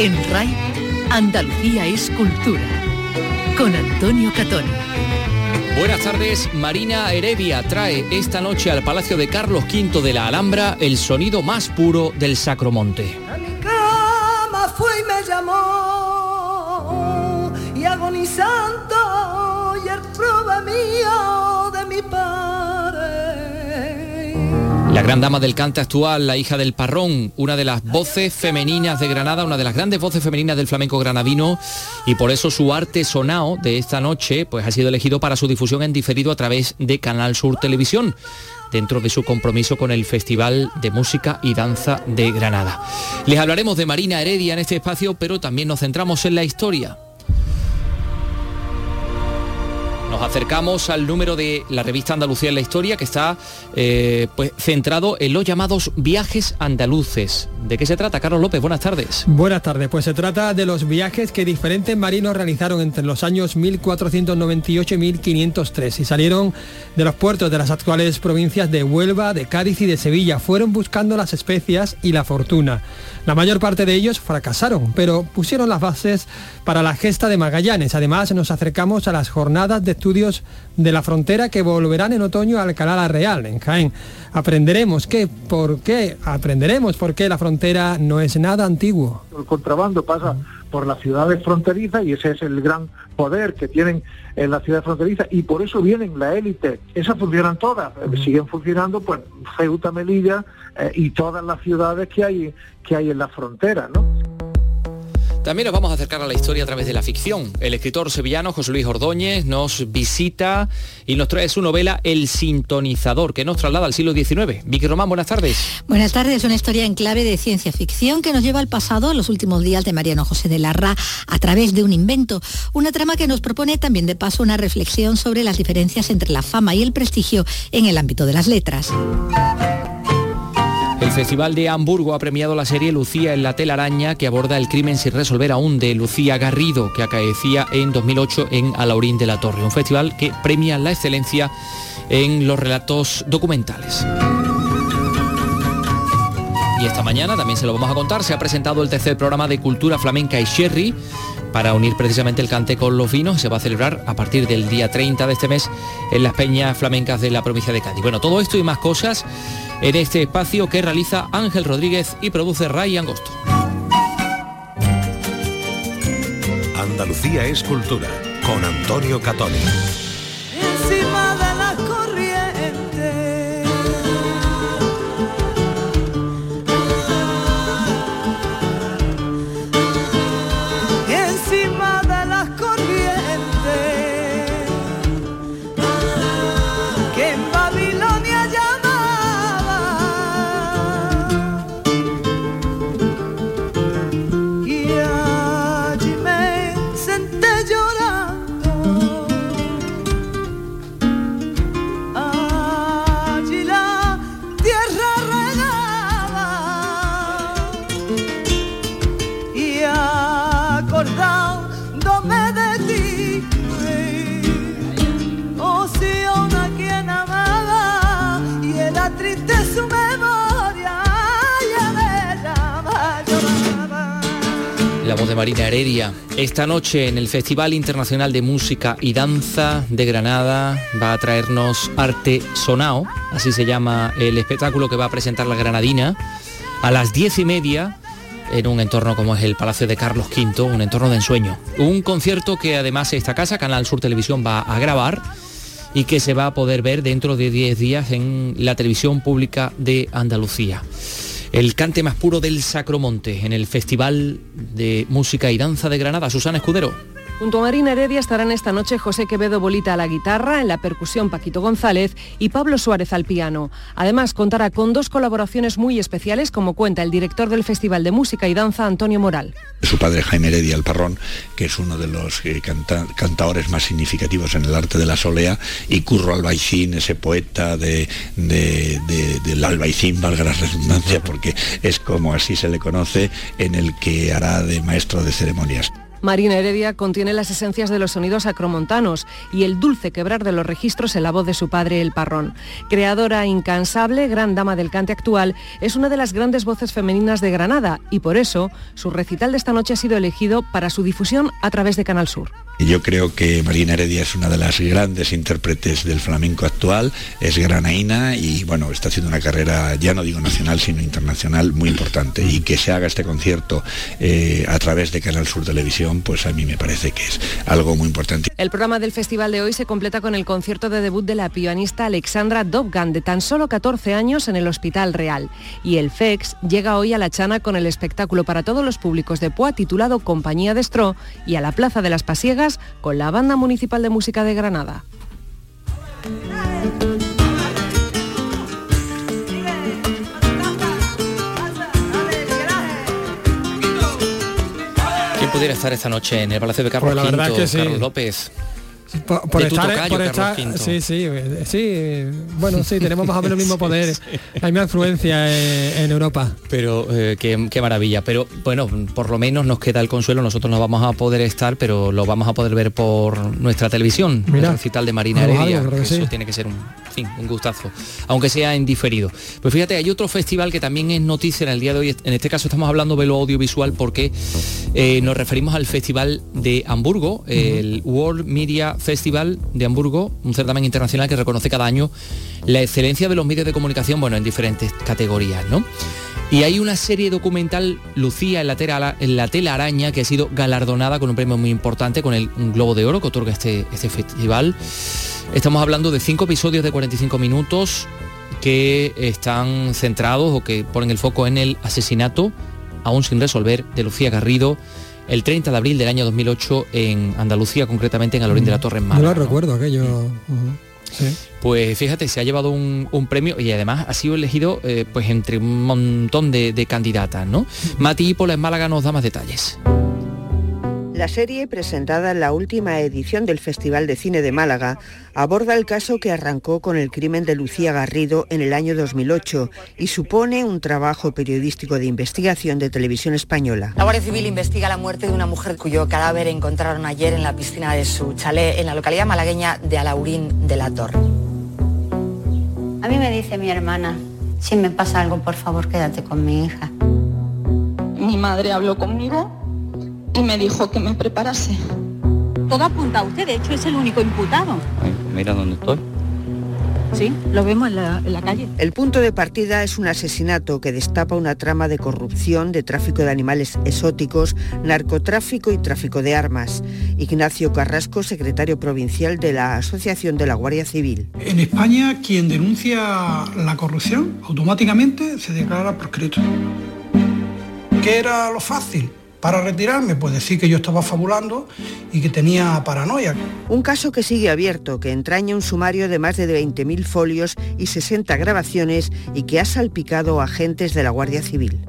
En RAI, Andalucía es cultura. Con Antonio Catón. Buenas tardes, Marina Heredia trae esta noche al Palacio de Carlos V de la Alhambra el sonido más puro del Sacromonte. A mi cama fue y me llamó y agonizando La gran dama del cante actual, la hija del Parrón, una de las voces femeninas de Granada, una de las grandes voces femeninas del flamenco granadino y por eso su arte sonao de esta noche pues ha sido elegido para su difusión en diferido a través de Canal Sur Televisión dentro de su compromiso con el Festival de Música y Danza de Granada. Les hablaremos de Marina Heredia en este espacio, pero también nos centramos en la historia. Acercamos al número de la revista Andalucía en la Historia que está eh, pues, centrado en los llamados viajes andaluces. ¿De qué se trata, Carlos López? Buenas tardes. Buenas tardes, pues se trata de los viajes que diferentes marinos realizaron entre los años 1498 y 1503 y salieron de los puertos de las actuales provincias de Huelva, de Cádiz y de Sevilla. Fueron buscando las especias y la fortuna. La mayor parte de ellos fracasaron, pero pusieron las bases para la gesta de Magallanes. Además, nos acercamos a las jornadas de estudios de la frontera que volverán en otoño a Alcalá la Real, en Jaén. Aprenderemos qué, por qué, aprenderemos por qué la frontera no es nada antiguo. El contrabando pasa por las ciudades fronterizas y ese es el gran poder que tienen en las ciudades fronterizas y por eso vienen la élite. Esas funcionan todas, eh, siguen funcionando pues Ceuta, Melilla eh, y todas las ciudades que hay que hay en la frontera, ¿no? También nos vamos a acercar a la historia a través de la ficción. El escritor sevillano José Luis Ordóñez nos visita y nos trae su novela El sintonizador, que nos traslada al siglo XIX. Vicky Román, buenas tardes. Buenas tardes, una historia en clave de ciencia ficción que nos lleva al pasado, a los últimos días de Mariano José de Larra, a través de un invento. Una trama que nos propone también de paso una reflexión sobre las diferencias entre la fama y el prestigio en el ámbito de las letras. El Festival de Hamburgo ha premiado la serie Lucía en la telaraña que aborda el crimen sin resolver aún de Lucía Garrido que acaecía en 2008 en Alaurín de la Torre, un festival que premia la excelencia en los relatos documentales. Y esta mañana, también se lo vamos a contar, se ha presentado el tercer programa de Cultura Flamenca y Sherry para unir precisamente el cante con los vinos. Se va a celebrar a partir del día 30 de este mes en las peñas flamencas de la provincia de Cádiz. Bueno, todo esto y más cosas en este espacio que realiza Ángel Rodríguez y produce Ray Angosto. Andalucía es cultura con Antonio Catoni. Marina Heredia. Esta noche en el Festival Internacional de Música y Danza de Granada va a traernos Arte Sonao, así se llama el espectáculo que va a presentar la Granadina, a las diez y media en un entorno como es el Palacio de Carlos V, un entorno de ensueño. Un concierto que además esta casa, Canal Sur Televisión, va a grabar y que se va a poder ver dentro de 10 días en la televisión pública de Andalucía. El cante más puro del Sacromonte en el Festival de Música y Danza de Granada. Susana Escudero. Junto a Marina Heredia estarán esta noche José Quevedo Bolita a la guitarra, en la percusión Paquito González y Pablo Suárez al piano. Además, contará con dos colaboraciones muy especiales, como cuenta el director del Festival de Música y Danza, Antonio Moral. Su padre Jaime Heredia el Parrón, que es uno de los eh, canta- cantaores más significativos en el arte de la solea, y Curro Albaicín, ese poeta de- del Albaicín, valga la redundancia, porque es como así se le conoce, en el que hará de maestro de ceremonias. Marina Heredia contiene las esencias de los sonidos acromontanos y el dulce quebrar de los registros en la voz de su padre, el Parrón. Creadora incansable, gran dama del cante actual, es una de las grandes voces femeninas de Granada y por eso su recital de esta noche ha sido elegido para su difusión a través de Canal Sur. Yo creo que Marina Heredia es una de las grandes intérpretes del flamenco actual, es granaína y bueno, está haciendo una carrera, ya no digo nacional, sino internacional muy importante. Y que se haga este concierto eh, a través de Canal Sur Televisión, pues a mí me parece que es algo muy importante. El programa del festival de hoy se completa con el concierto de debut de la pianista Alexandra Dobgan, de tan solo 14 años en el Hospital Real. Y el FEX llega hoy a La Chana con el espectáculo para todos los públicos de Poa titulado Compañía de Estro y a la Plaza de las Pasiegas con la Banda Municipal de Música de Granada. ¿Quién pudiera estar esta noche en el Palacio de Carlos Pues la verdad V, es que sí. Carlos López? Por, por estar, tocayo, por estar- sí, sí, sí, bueno, sí, tenemos más o menos el mismo poder, la misma influencia eh, en Europa. Pero eh, qué, qué maravilla. Pero bueno, por lo menos nos queda el consuelo. Nosotros no vamos a poder estar, pero lo vamos a poder ver por nuestra televisión. Mira, el recital de Marina Heredia. algo, creo que Eso sí. tiene que ser un, fin, un gustazo. Aunque sea en diferido. Pues fíjate, hay otro festival que también es noticia en el día de hoy. En este caso estamos hablando de lo audiovisual porque eh, nos referimos al Festival de Hamburgo, el World Media Festival de Hamburgo, un certamen internacional que reconoce cada año la excelencia de los medios de comunicación, bueno, en diferentes categorías, ¿no? Y hay una serie documental, Lucía en la, tela, en la tela araña, que ha sido galardonada con un premio muy importante, con el un Globo de Oro que otorga este, este festival. Estamos hablando de cinco episodios de 45 minutos que están centrados o que ponen el foco en el asesinato, aún sin resolver, de Lucía Garrido el 30 de abril del año 2008 en Andalucía, concretamente en Alorín de la Torre en Yo Málaga. lo recuerdo aquello. Sí. Pues fíjate, se ha llevado un, un premio y además ha sido elegido eh, pues entre un montón de, de candidatas, ¿no? Mati en Málaga nos da más detalles. La serie, presentada en la última edición del Festival de Cine de Málaga, aborda el caso que arrancó con el crimen de Lucía Garrido en el año 2008 y supone un trabajo periodístico de investigación de televisión española. La Guardia Civil investiga la muerte de una mujer cuyo cadáver encontraron ayer en la piscina de su chalet en la localidad malagueña de Alaurín de la Torre. A mí me dice mi hermana, si me pasa algo, por favor, quédate con mi hija. Mi madre habló conmigo y me dijo que me preparase. Todo apunta a usted, de hecho es el único imputado. Mira dónde estoy. Sí, lo vemos en la, en la calle. El punto de partida es un asesinato que destapa una trama de corrupción, de tráfico de animales exóticos, narcotráfico y tráfico de armas. Ignacio Carrasco, secretario provincial de la Asociación de la Guardia Civil. En España, quien denuncia la corrupción automáticamente se declara proscrito. ¿Qué era lo fácil? Para retirarme, pues decir que yo estaba fabulando y que tenía paranoia. Un caso que sigue abierto, que entraña un sumario de más de 20.000 folios y 60 grabaciones y que ha salpicado a agentes de la Guardia Civil.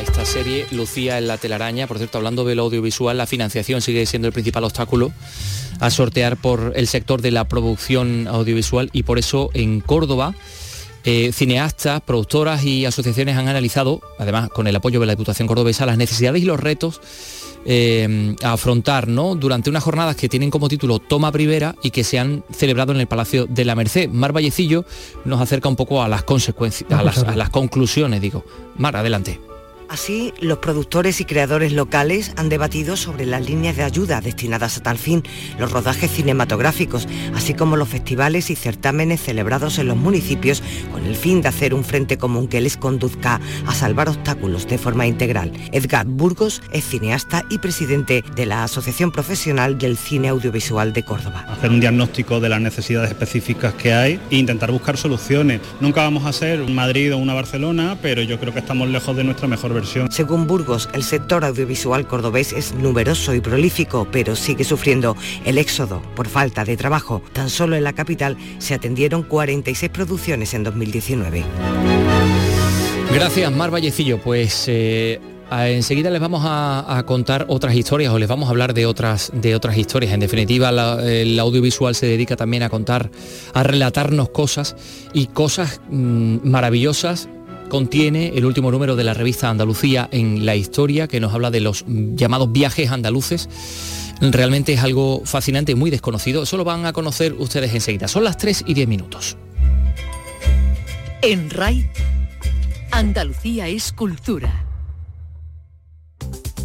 Esta serie, Lucía en la telaraña, por cierto, hablando del audiovisual, la financiación sigue siendo el principal obstáculo a sortear por el sector de la producción audiovisual y por eso en Córdoba eh, cineastas, productoras y asociaciones han analizado, además con el apoyo de la Diputación Cordobesa, las necesidades y los retos eh, a afrontar ¿no? durante unas jornadas que tienen como título Toma Primera y que se han celebrado en el Palacio de la Merced. Mar Vallecillo nos acerca un poco a las consecuencias, a las, a las conclusiones, digo. Mar, adelante. Así, los productores y creadores locales han debatido sobre las líneas de ayuda destinadas a tal fin, los rodajes cinematográficos, así como los festivales y certámenes celebrados en los municipios con el fin de hacer un frente común que les conduzca a salvar obstáculos de forma integral. Edgar Burgos es cineasta y presidente de la Asociación Profesional del Cine Audiovisual de Córdoba. hacer un diagnóstico de las necesidades específicas que hay e intentar buscar soluciones. Nunca vamos a ser un Madrid o una Barcelona, pero yo creo que estamos lejos de nuestra mejor versión. Según Burgos, el sector audiovisual cordobés es numeroso y prolífico, pero sigue sufriendo el éxodo por falta de trabajo. Tan solo en la capital se atendieron 46 producciones en 2019. Gracias, Mar Vallecillo. Pues eh, enseguida les vamos a, a contar otras historias o les vamos a hablar de otras, de otras historias. En definitiva, la- el audiovisual se dedica también a contar, a relatarnos cosas y cosas mm, maravillosas contiene el último número de la revista Andalucía en la historia, que nos habla de los llamados viajes andaluces. Realmente es algo fascinante y muy desconocido. Eso lo van a conocer ustedes enseguida. Son las 3 y 10 minutos. En RAI, Andalucía es cultura.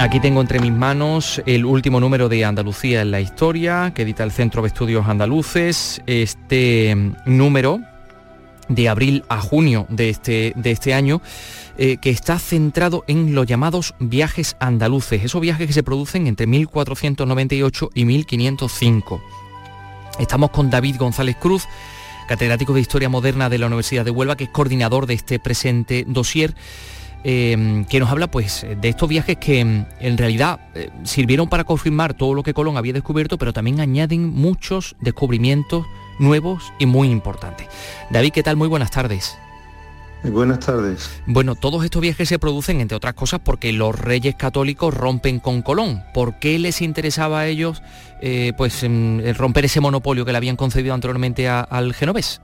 Aquí tengo entre mis manos el último número de Andalucía en la historia que edita el Centro de Estudios Andaluces. Este mm, número de abril a junio de este, de este año, eh, que está centrado en los llamados viajes andaluces, esos viajes que se producen entre 1498 y 1505. Estamos con David González Cruz, catedrático de Historia Moderna de la Universidad de Huelva, que es coordinador de este presente dossier. Eh, que nos habla pues de estos viajes que mm, en realidad eh, sirvieron para confirmar todo lo que Colón había descubierto, pero también añaden muchos descubrimientos nuevos y muy importantes. David, ¿qué tal? Muy buenas tardes. Buenas tardes. Bueno, todos estos viajes se producen, entre otras cosas, porque los reyes católicos rompen con Colón. ¿Por qué les interesaba a ellos eh, pues, romper ese monopolio que le habían concedido anteriormente al genovés?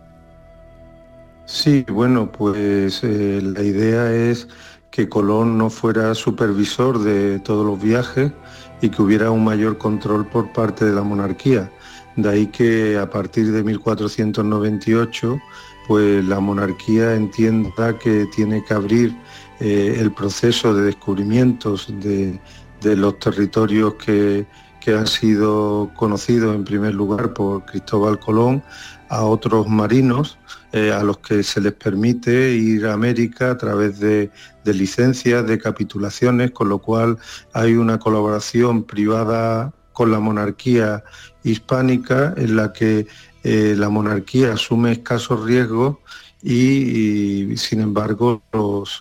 Sí, bueno, pues la idea es que Colón no fuera supervisor de todos los viajes y que hubiera un mayor control por parte de la monarquía. De ahí que a partir de 1498 pues la monarquía entienda que tiene que abrir eh, el proceso de descubrimientos de, los territorios que, que, han sido conocidos en primer lugar por Cristóbal Colón a otros marinos eh, a los que se les permite ir a América a través de, licencias, de capitulaciones, con lo cual hay una colaboración privada con la monarquía hispánica en la que eh, la monarquía asume escasos riesgos y, sin embargo los,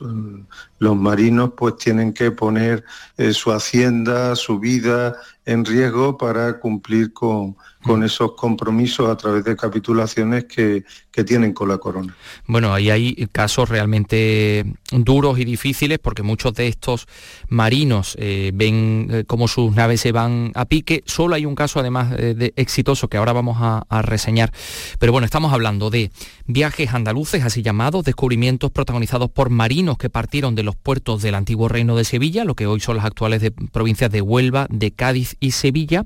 los, marinos pues tienen que poner eh, su hacienda, su vida en riesgo para cumplir con, con esos compromisos a través de capitulaciones que, tienen con la corona. Bueno, ahí hay casos realmente duros y difíciles porque muchos de estos marinos eh, ven eh, cómo sus naves se van a pique. Solo hay un caso además eh, de exitoso que ahora vamos a, reseñar. Pero bueno, estamos hablando de viajes andaluces, así llamados, descubrimientos protagonizados por marinos que partieron de los puertos del antiguo reino de Sevilla, lo que hoy son las actuales provincias de Huelva, de Cádiz y Sevilla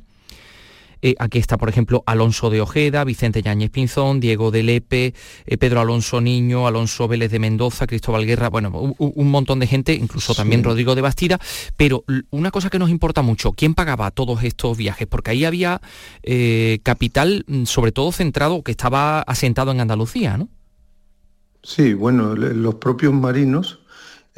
eh, aquí está, por ejemplo, Alonso de Ojeda, Vicente Yáñez Pinzón, Diego de Lepe, eh, Pedro Alonso Niño, Alonso Vélez de Mendoza, Cristóbal Guerra, bueno, un, montón de gente, incluso también Rodrigo de Bastida. Pero una cosa que nos importa mucho, ¿quién pagaba todos estos viajes? Porque ahí había eh, capital, mm, sobre todo centrado, que estaba asentado en Andalucía, ¿no? Sí, bueno, los propios marinos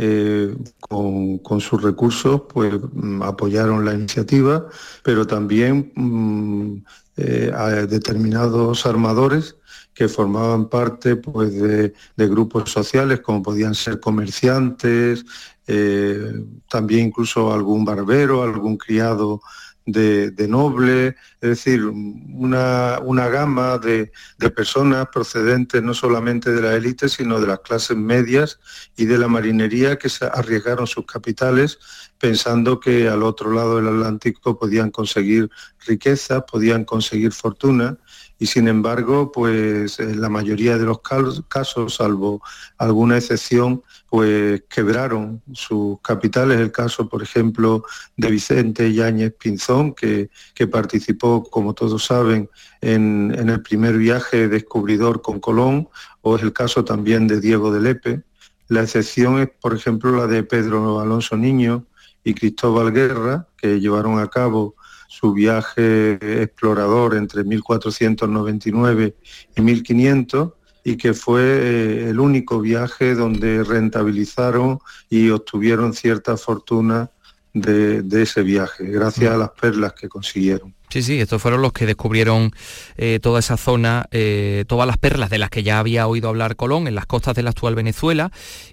eh, con, sus recursos pues mm, apoyaron la iniciativa, pero también mm, eh, a determinados armadores que formaban parte pues, de, grupos sociales como podían ser comerciantes, eh, también incluso algún barbero, algún criado de, noble, es decir, una, gama de, personas procedentes no solamente de la élite, sino de las clases medias y de la marinería que se arriesgaron sus capitales pensando que al otro lado del Atlántico podían conseguir riqueza, podían conseguir fortuna y sin embargo, pues en la mayoría de los casos, salvo alguna excepción, pues quebraron sus capitales. El caso, por ejemplo, de Vicente Yáñez Pinzón, que, que participó, como todos saben, en, en, el primer viaje descubridor con Colón, o es el caso también de Diego de Lepe. La excepción es, por ejemplo, la de Pedro Alonso Niño y Cristóbal Guerra, que llevaron a cabo su viaje explorador entre 1499 y 1500 y que fue eh, el único viaje donde rentabilizaron y obtuvieron cierta fortuna de, de ese viaje, gracias a las perlas que consiguieron. Sí, sí, estos fueron los que descubrieron eh, toda esa zona, eh, todas las perlas de las que ya había oído hablar Colón en las costas de la actual Venezuela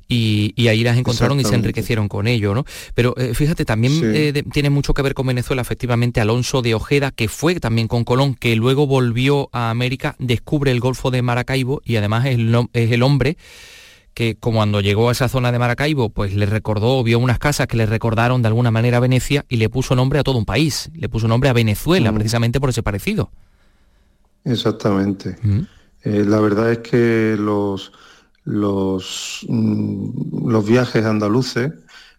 y, y ahí las encontraron y se enriquecieron con ello, ¿no? Pero eh, fíjate, también Sí. de- tiene mucho que ver con Venezuela, efectivamente, Alonso de Ojeda, que fue también con Colón, que luego volvió a América, descubre el Golfo de Maracaibo y además es el, nom- es el hombre que cuando llegó a esa zona de Maracaibo, pues le recordó, vio unas casas que le recordaron de alguna manera a Venecia y le puso nombre a todo un país, le puso nombre a Venezuela, Mm. precisamente por ese parecido. Exactamente. Eh, la verdad es que los, los, mm, los viajes andaluces,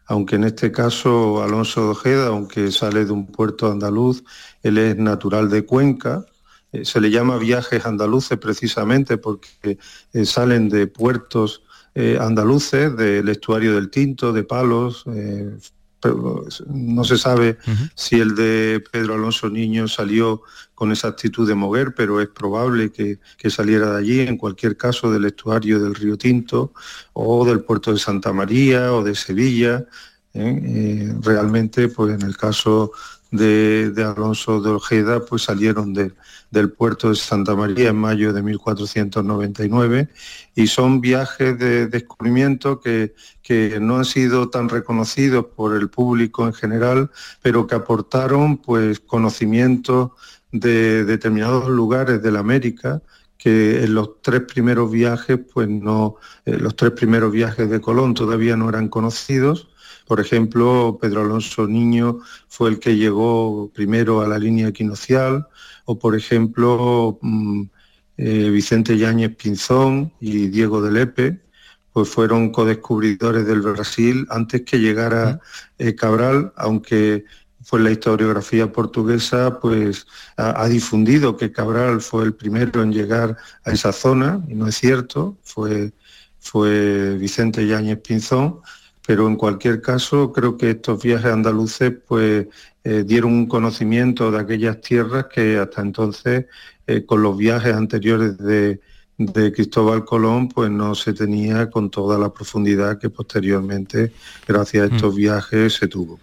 aunque en este caso Alonso de Ojeda, aunque sale de un puerto andaluz, él es natural de Cuenca, eh, se le llama viajes andaluces precisamente porque eh, salen de puertos eh, andaluces, del estuario del Tinto, de Palos, eh, pero no se sabe si el de Pedro Alonso Niño salió con esa actitud de Moguer, pero es probable que, que saliera de allí, en cualquier caso del estuario del río Tinto o del puerto de Santa María o de Sevilla. ¿eh? Eh, realmente, pues en el caso de, de Alonso de Ojeda, pues salieron de- del puerto de Santa María en mayo de 1499 y son viajes de descubrimiento que, que no han sido tan reconocidos por el público en general, pero que aportaron pues conocimiento de determinados lugares de la América que en los tres primeros viajes, pues no, eh, los tres primeros viajes de Colón todavía no eran conocidos. Por ejemplo, Pedro Alonso Niño fue el que llegó primero a la línea equinocial, o por ejemplo, mm, eh, Vicente Yáñez Pinzón y Diego de Lepe, pues fueron codescubridores del Brasil antes que llegara eh, Cabral, aunque pues la historiografía portuguesa pues ha, ha difundido que Cabral fue el primero en llegar a esa zona, y no es cierto, fue, fue Vicente Yáñez Pinzón, pero en cualquier caso creo que estos viajes andaluces pues eh, dieron un conocimiento de aquellas tierras que hasta entonces eh, con los viajes anteriores de, de Cristóbal Colón pues no se tenía con toda la profundidad que posteriormente gracias a estos viajes se tuvo.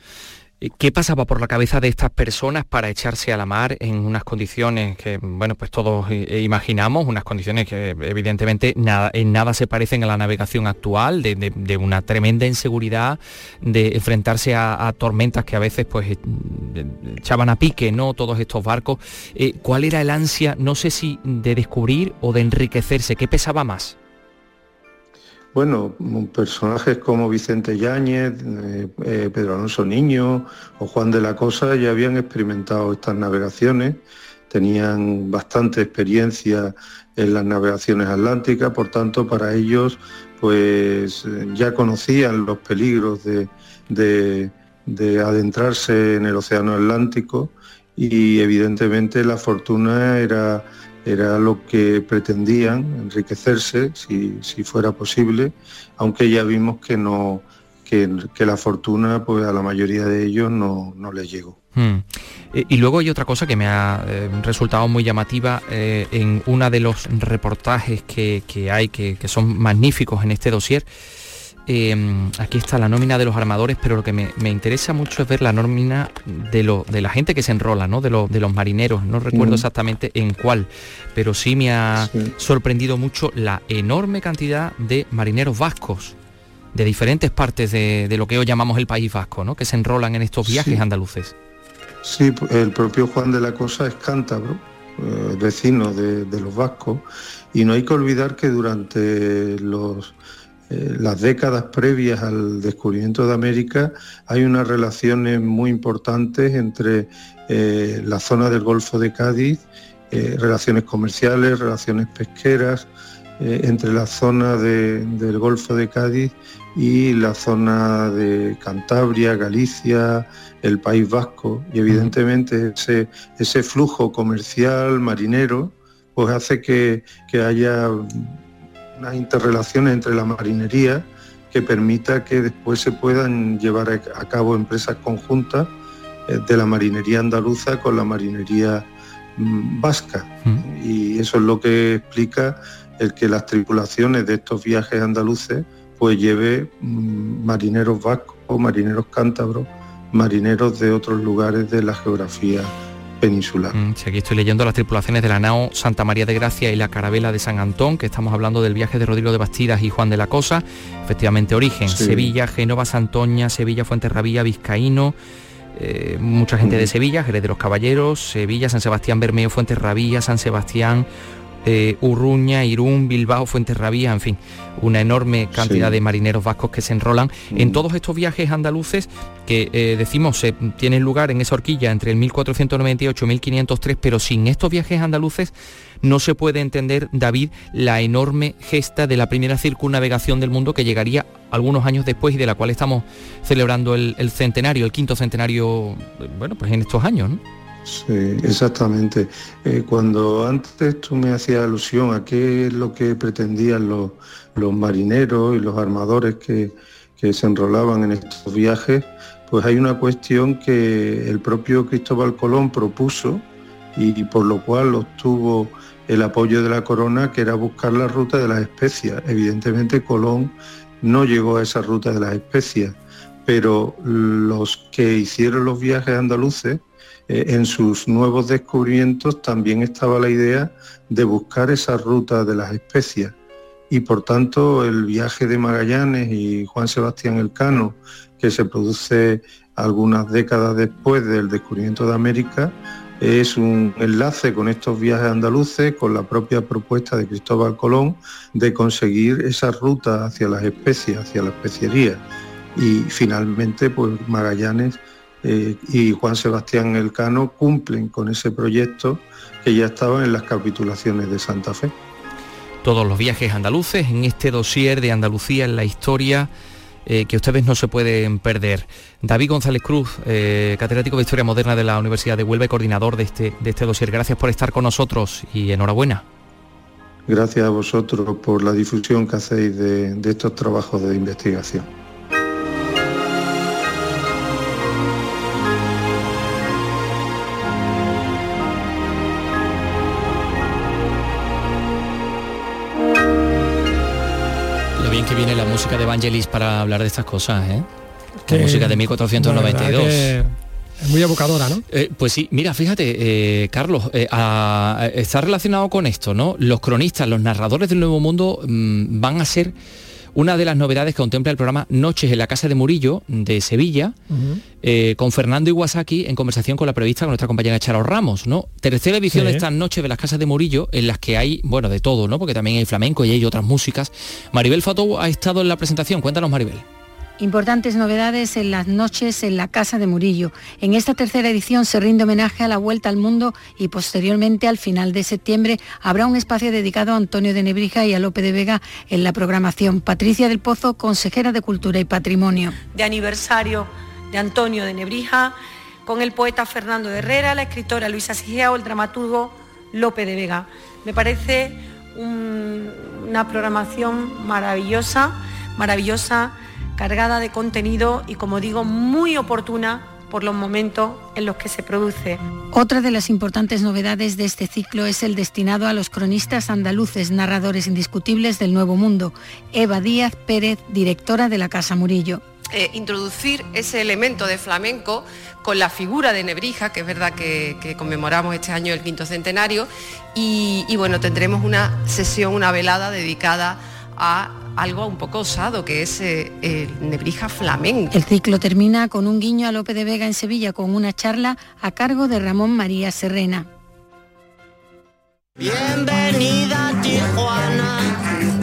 Eh, ¿Qué pasaba por la cabeza de estas personas para echarse a la mar en unas condiciones que, bueno, pues todos eh, imaginamos, unas condiciones que evidentemente en nada se parecen a la navegación actual, de, una tremenda inseguridad, de enfrentarse a, tormentas que a veces pues eh, echaban a pique, ¿no? Todos estos barcos. Eh, ¿Cuál era el ansia, no sé si de descubrir o de enriquecerse? ¿Qué pesaba más? Bueno, personajes como Vicente Yáñez, eh, eh, Pedro Alonso Niño o Juan de la Cosa ya habían experimentado estas navegaciones, tenían bastante experiencia en las navegaciones atlánticas, por tanto para ellos pues ya conocían los peligros de adentrarse en el Océano Atlántico y evidentemente la fortuna era, era lo que pretendían, enriquecerse si, si fuera posible, aunque ya vimos que no que, la fortuna pues a la mayoría de ellos no, no les llegó. Hmm. Eh, Y luego hay otra cosa que me ha eh, resultado muy llamativa eh, en uno de los reportajes que, que hay, que, que son magníficos en este dossier. Eh, aquí está la nómina de los armadores, pero lo que me, me interesa mucho es ver la nómina de, lo- de la gente que se enrola, ¿no? de, lo- de los marineros. No recuerdo exactamente en cuál, pero sí me ha sorprendido mucho la enorme cantidad de marineros vascos de diferentes partes de, de lo que hoy llamamos el País Vasco, ¿no? que se enrolan en estos viajes Sí. andaluces. Sí, el propio Juan de la Cosa es cántabro, eh, vecino de, de los vascos, y no hay que olvidar que durante los, eh, las décadas previas al descubrimiento de América hay unas relaciones muy importantes entre eh, la zona del Golfo de Cádiz, eh, relaciones comerciales, relaciones pesqueras, entre la zona de- del Golfo de Cádiz y la zona de Cantabria, Galicia, el País Vasco. Y evidentemente ese, ese flujo comercial marinero pues hace que, que haya unas interrelaciones entre la marinería que permita que después se puedan llevar a cabo empresas conjuntas eh, de la marinería andaluza con la marinería mm, vasca. Y eso es lo que explica el que las tripulaciones de estos viajes andaluces pues lleve mm, marineros vascos, marineros cántabros, marineros de otros lugares de la geografía peninsular. Mm, sí, aquí estoy leyendo las tripulaciones de la nao Santa María de Gracia y la Carabela de San Antón, que estamos hablando del viaje de Rodrigo de Bastidas y Juan de la Cosa. Efectivamente, origen, Sí. Sevilla, Génova, Santoña, Sevilla, Fuenterrabía, Vizcaíno. eh, mucha gente de Sevilla, Jerez de los Caballeros, Sevilla, San Sebastián, Bermeo, Fuenterrabía, San Sebastián, eh, Urruña, Irún, Bilbao, Fuenterrabía, en fin, una enorme cantidad Sí. de marineros vascos que se enrolan en todos estos viajes andaluces que eh, decimos se tienen lugar en esa horquilla entre el 1498 y 1503, pero sin estos viajes andaluces no se puede entender, David, la enorme gesta de la primera circunnavegación del mundo que llegaría algunos años después y de la cual estamos celebrando el, el centenario, el quinto centenario, eh, bueno, pues en estos años, ¿no? Sí, exactamente. Eh, cuando antes tú me hacías alusión a qué es lo que pretendían los, marineros y los armadores que se enrolaban en estos viajes, pues hay una cuestión que el propio Cristóbal Colón propuso y por lo cual obtuvo el apoyo de la corona, que era buscar la ruta de las especias. Evidentemente Colón no llegó a esa ruta de las especias, pero los que hicieron los viajes andaluces, eh, en sus nuevos descubrimientos también estaba la idea de buscar esa ruta de las especias. Y por tanto el viaje de Magallanes y Juan Sebastián Elcano, que se produce algunas décadas después del descubrimiento de América, es un enlace con estos viajes andaluces, con la propia propuesta de Cristóbal Colón de conseguir esa ruta hacia las especias, hacia la especiería. Y finalmente, pues Magallanes eh, y Juan Sebastián Elcano cumplen con ese proyecto que ya estaba en las capitulaciones de Santa Fe. todos los viajes andaluces en este dossier de Andalucía en la historia eh, que ustedes no se pueden perder. David González Cruz, eh, catedrático de Historia Moderna de la Universidad de Huelva y coordinador de este, de este dossier. Gracias por estar con nosotros y enhorabuena. Gracias a vosotros por la difusión que hacéis de, de estos trabajos de investigación. Viene la música de Evangelis para hablar de estas cosas, ¿eh? La Que- música de la 1492. verdad que Es muy evocadora, ¿no? Eh, pues sí, mira, fíjate, eh, Carlos, eh, a- está relacionado con esto, ¿no? Los cronistas, los narradores del Nuevo Mundo mm, van a ser una de las novedades que contempla el programa Noches en la Casa de Murillo de Sevilla, eh, con Fernando Iwasaki en conversación con la periodista, con nuestra compañera Charo Ramos, ¿no? Tercera edición Sí. de estas noches de las casas de Murillo, en las que hay, bueno, de todo, ¿no? Porque también hay flamenco y hay otras músicas. Maribel Fatou ha estado en la presentación, cuéntanos Maribel. Importantes novedades en las noches en la Casa de Murillo. En esta tercera edición se rinde homenaje a la Vuelta al Mundo y posteriormente, al final de septiembre, habrá un espacio dedicado a Antonio de Nebrija y a Lope de Vega en la programación. Patricia del Pozo, consejera de Cultura y Patrimonio. de aniversario de Antonio de Nebrija, con el poeta Fernando de Herrera, la escritora Luisa Sigeo, el dramaturgo Lope de Vega. Me parece un- una programación maravillosa, maravillosa, cargada de contenido y, como digo, muy oportuna por los momentos en los que se produce. Otra de las importantes novedades de este ciclo es el destinado a los cronistas andaluces, narradores indiscutibles del Nuevo Mundo. Eva Díaz Pérez, directora de la Casa Murillo. eh, introducir ese elemento de flamenco con la figura de Nebrija, que es verdad que, que conmemoramos este año el quinto centenario, y, y bueno, tendremos una sesión, una velada dedicada a algo un poco osado, que es eh, el Nebrija flamenco. El ciclo termina con un guiño a Lope de Vega en Sevilla con una charla a cargo de Ramón María Serrena. Bienvenida Tijuana,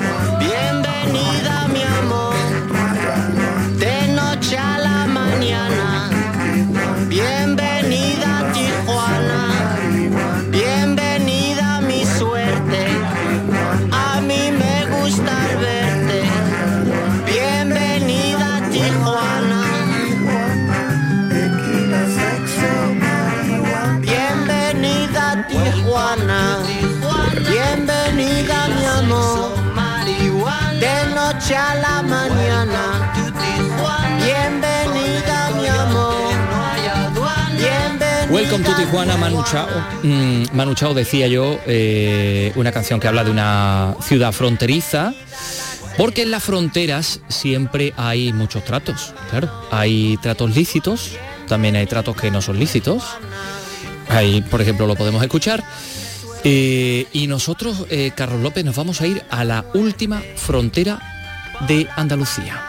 Welcome Tijuana, Manu Chao. Mm, Manu Chao decía yo, eh, una canción que habla de una ciudad fronteriza, porque en las fronteras siempre hay muchos tratos, claro. Hay tratos lícitos, también hay tratos que no son lícitos. Ahí, por ejemplo, lo podemos escuchar. Eh, y nosotros, eh, Carlos López, nos vamos a ir a la última frontera de Andalucía.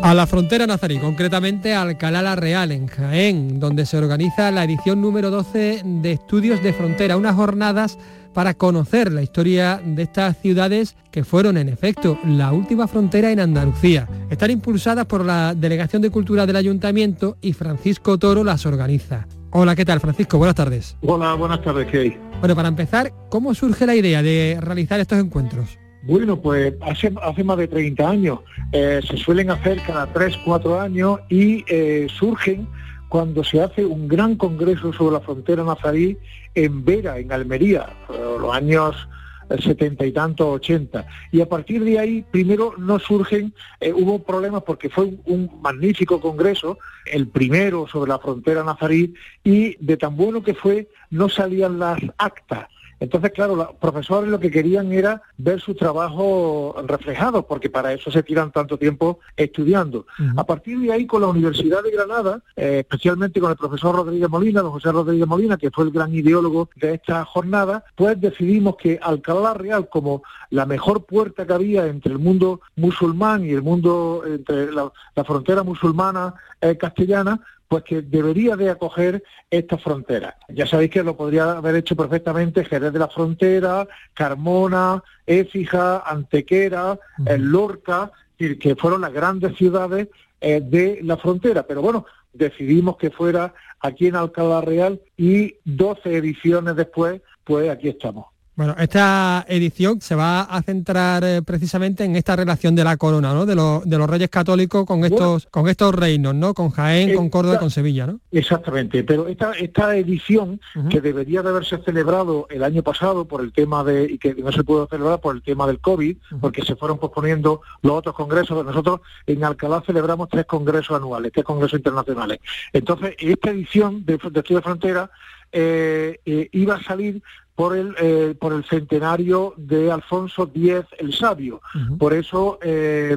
A la frontera nazarí, concretamente a Alcalá la Real, en Jaén, donde se organiza la edición número 12 de Estudios de Frontera, unas jornadas para conocer la historia de estas ciudades que fueron en efecto la última frontera en Andalucía. Están impulsadas por la Delegación de Cultura del Ayuntamiento y Francisco Toro las organiza. Hola, ¿qué tal Francisco? Buenas tardes. Hola, buenas tardes, ¿qué hay? Bueno, para empezar, ¿cómo surge la idea de realizar estos encuentros? Bueno, pues hace, más de 30 años. Eh, se suelen hacer cada 3, 4 años y eh, surgen cuando se hace un gran congreso sobre la frontera nazarí en Vera, en Almería, los años setenta y tantos, 80. Y a partir de ahí, primero no surgen, eh, hubo problemas porque fue un, magnífico congreso, el primero sobre la frontera nazarí, y de tan bueno que fue, no salían las actas. Entonces, claro, los profesores lo que querían era ver su trabajo reflejado, porque para eso se tiran tanto tiempo estudiando. Uh -huh. A partir de ahí, con la Universidad de Granada, eh, especialmente con el profesor Rodríguez Molina, don José Rodríguez Molina, que fue el gran ideólogo de esta jornada, pues decidimos que Alcalá Real, como la mejor puerta que había entre el mundo musulmán y el mundo, entre la, la frontera musulmana eh, castellana, pues que debería de acoger esta frontera. Ya sabéis que lo podría haber hecho perfectamente Jerez de la Frontera, Carmona, Écija, Antequera, uh -huh. Lorca, que fueron las grandes ciudades eh, de la frontera. Pero bueno, decidimos que fuera aquí en Alcalá Real y 12 ediciones después, pues aquí estamos. Bueno, esta edición se va a centrar eh, precisamente en esta relación de la corona, ¿no? De, lo, de los reyes católicos con estos, bueno, con estos reinos, ¿no? Con Jaén, con Córdoba con Sevilla, ¿no? Exactamente, pero esta, esta edición, uh -huh. que debería de haberse celebrado el año pasado por el tema de, y que no se pudo celebrar por el tema del COVID, uh -huh. porque se fueron posponiendo los otros congresos. Nosotros en Alcalá celebramos tres congresos anuales, tres congresos internacionales. Entonces, esta edición de, de Estudio de Frontera eh, eh, iba a salir por el, eh, por el centenario de Alfonso X el Sabio. Uh -huh. Por eso, eh,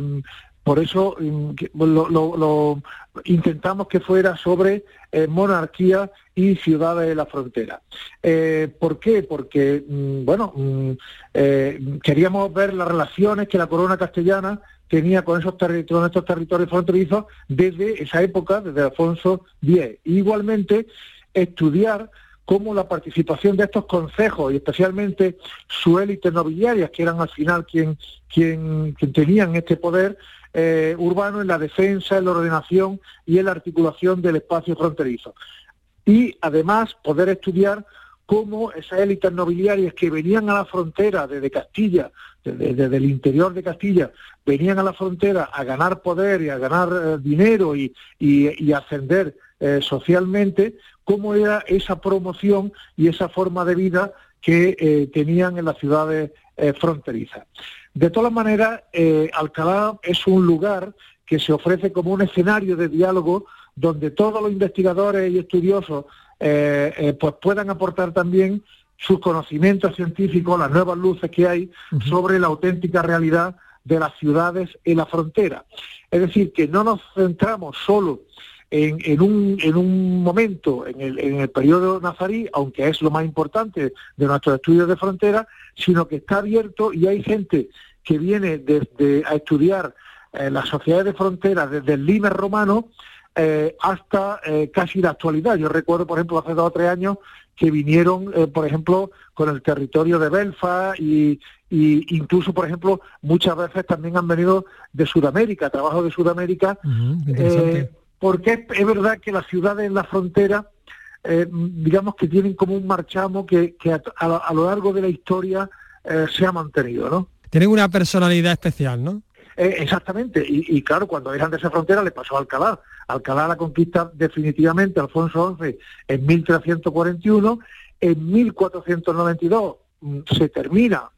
por eso lo, lo, lo, intentamos que fuera sobre eh, monarquía y ciudades de la frontera. ¿Por qué? Porque, mm, bueno, mm, queríamos ver las relaciones que la corona castellana tenía con esos territorios, estos territorios fronterizos desde esa época, desde Alfonso X. Igualmente, estudiar cómo la participación de estos consejos y especialmente su élite nobiliaria, que eran al final quien, quien, quien tenían este poder eh, urbano en la defensa, en la ordenación y en la articulación del espacio fronterizo. Y además poder estudiar cómo esas élites nobiliarias que venían a la frontera desde Castilla, desde, el interior de Castilla, venían a la frontera a ganar poder y a ganar eh, dinero y ascender eh, socialmente, cómo era esa promoción y esa forma de vida que eh, tenían en las ciudades eh, fronterizas. De todas maneras, eh, Alcalá es un lugar que se ofrece como un escenario de diálogo donde todos los investigadores y estudiosos pues puedan aportar también sus conocimientos científicos, las nuevas luces que hay uh -huh. sobre la auténtica realidad de las ciudades en la frontera. Es decir, que no nos centramos solo en, en, un, en un momento, en el, en el periodo nazarí, aunque es lo más importante de nuestros estudios de frontera, sino que está abierto y hay gente que viene desde a estudiar eh, las sociedades de frontera desde el Limes romano eh, hasta eh, casi la actualidad. Yo recuerdo, por ejemplo, hace dos o tres años que vinieron, por ejemplo, con el territorio de Belfast y, y, incluso, por ejemplo, muchas veces también han venido de Sudamérica, trabajo de Sudamérica. Uh -huh, porque es, verdad que las ciudades en la frontera, eh, digamos que tienen como un marchamo que, que a, a, a, lo largo de la historia eh, se ha mantenido, ¿no? Tienen una personalidad especial, ¿no? Eh, exactamente, y, y, claro, cuando eran de esa frontera le pasó a Alcalá. Alcalá la conquista definitivamente Alfonso XI en 1341, en 1492 mm, se termina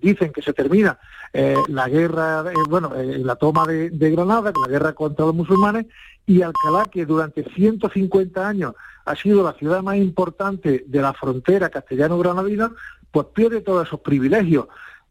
dicen que se termina eh, la guerra, eh, bueno, eh, la toma de, de Granada, la guerra contra los musulmanes, y Alcalá, que durante 150 años ha sido la ciudad más importante de la frontera castellano-granadina, pues pierde todos esos privilegios,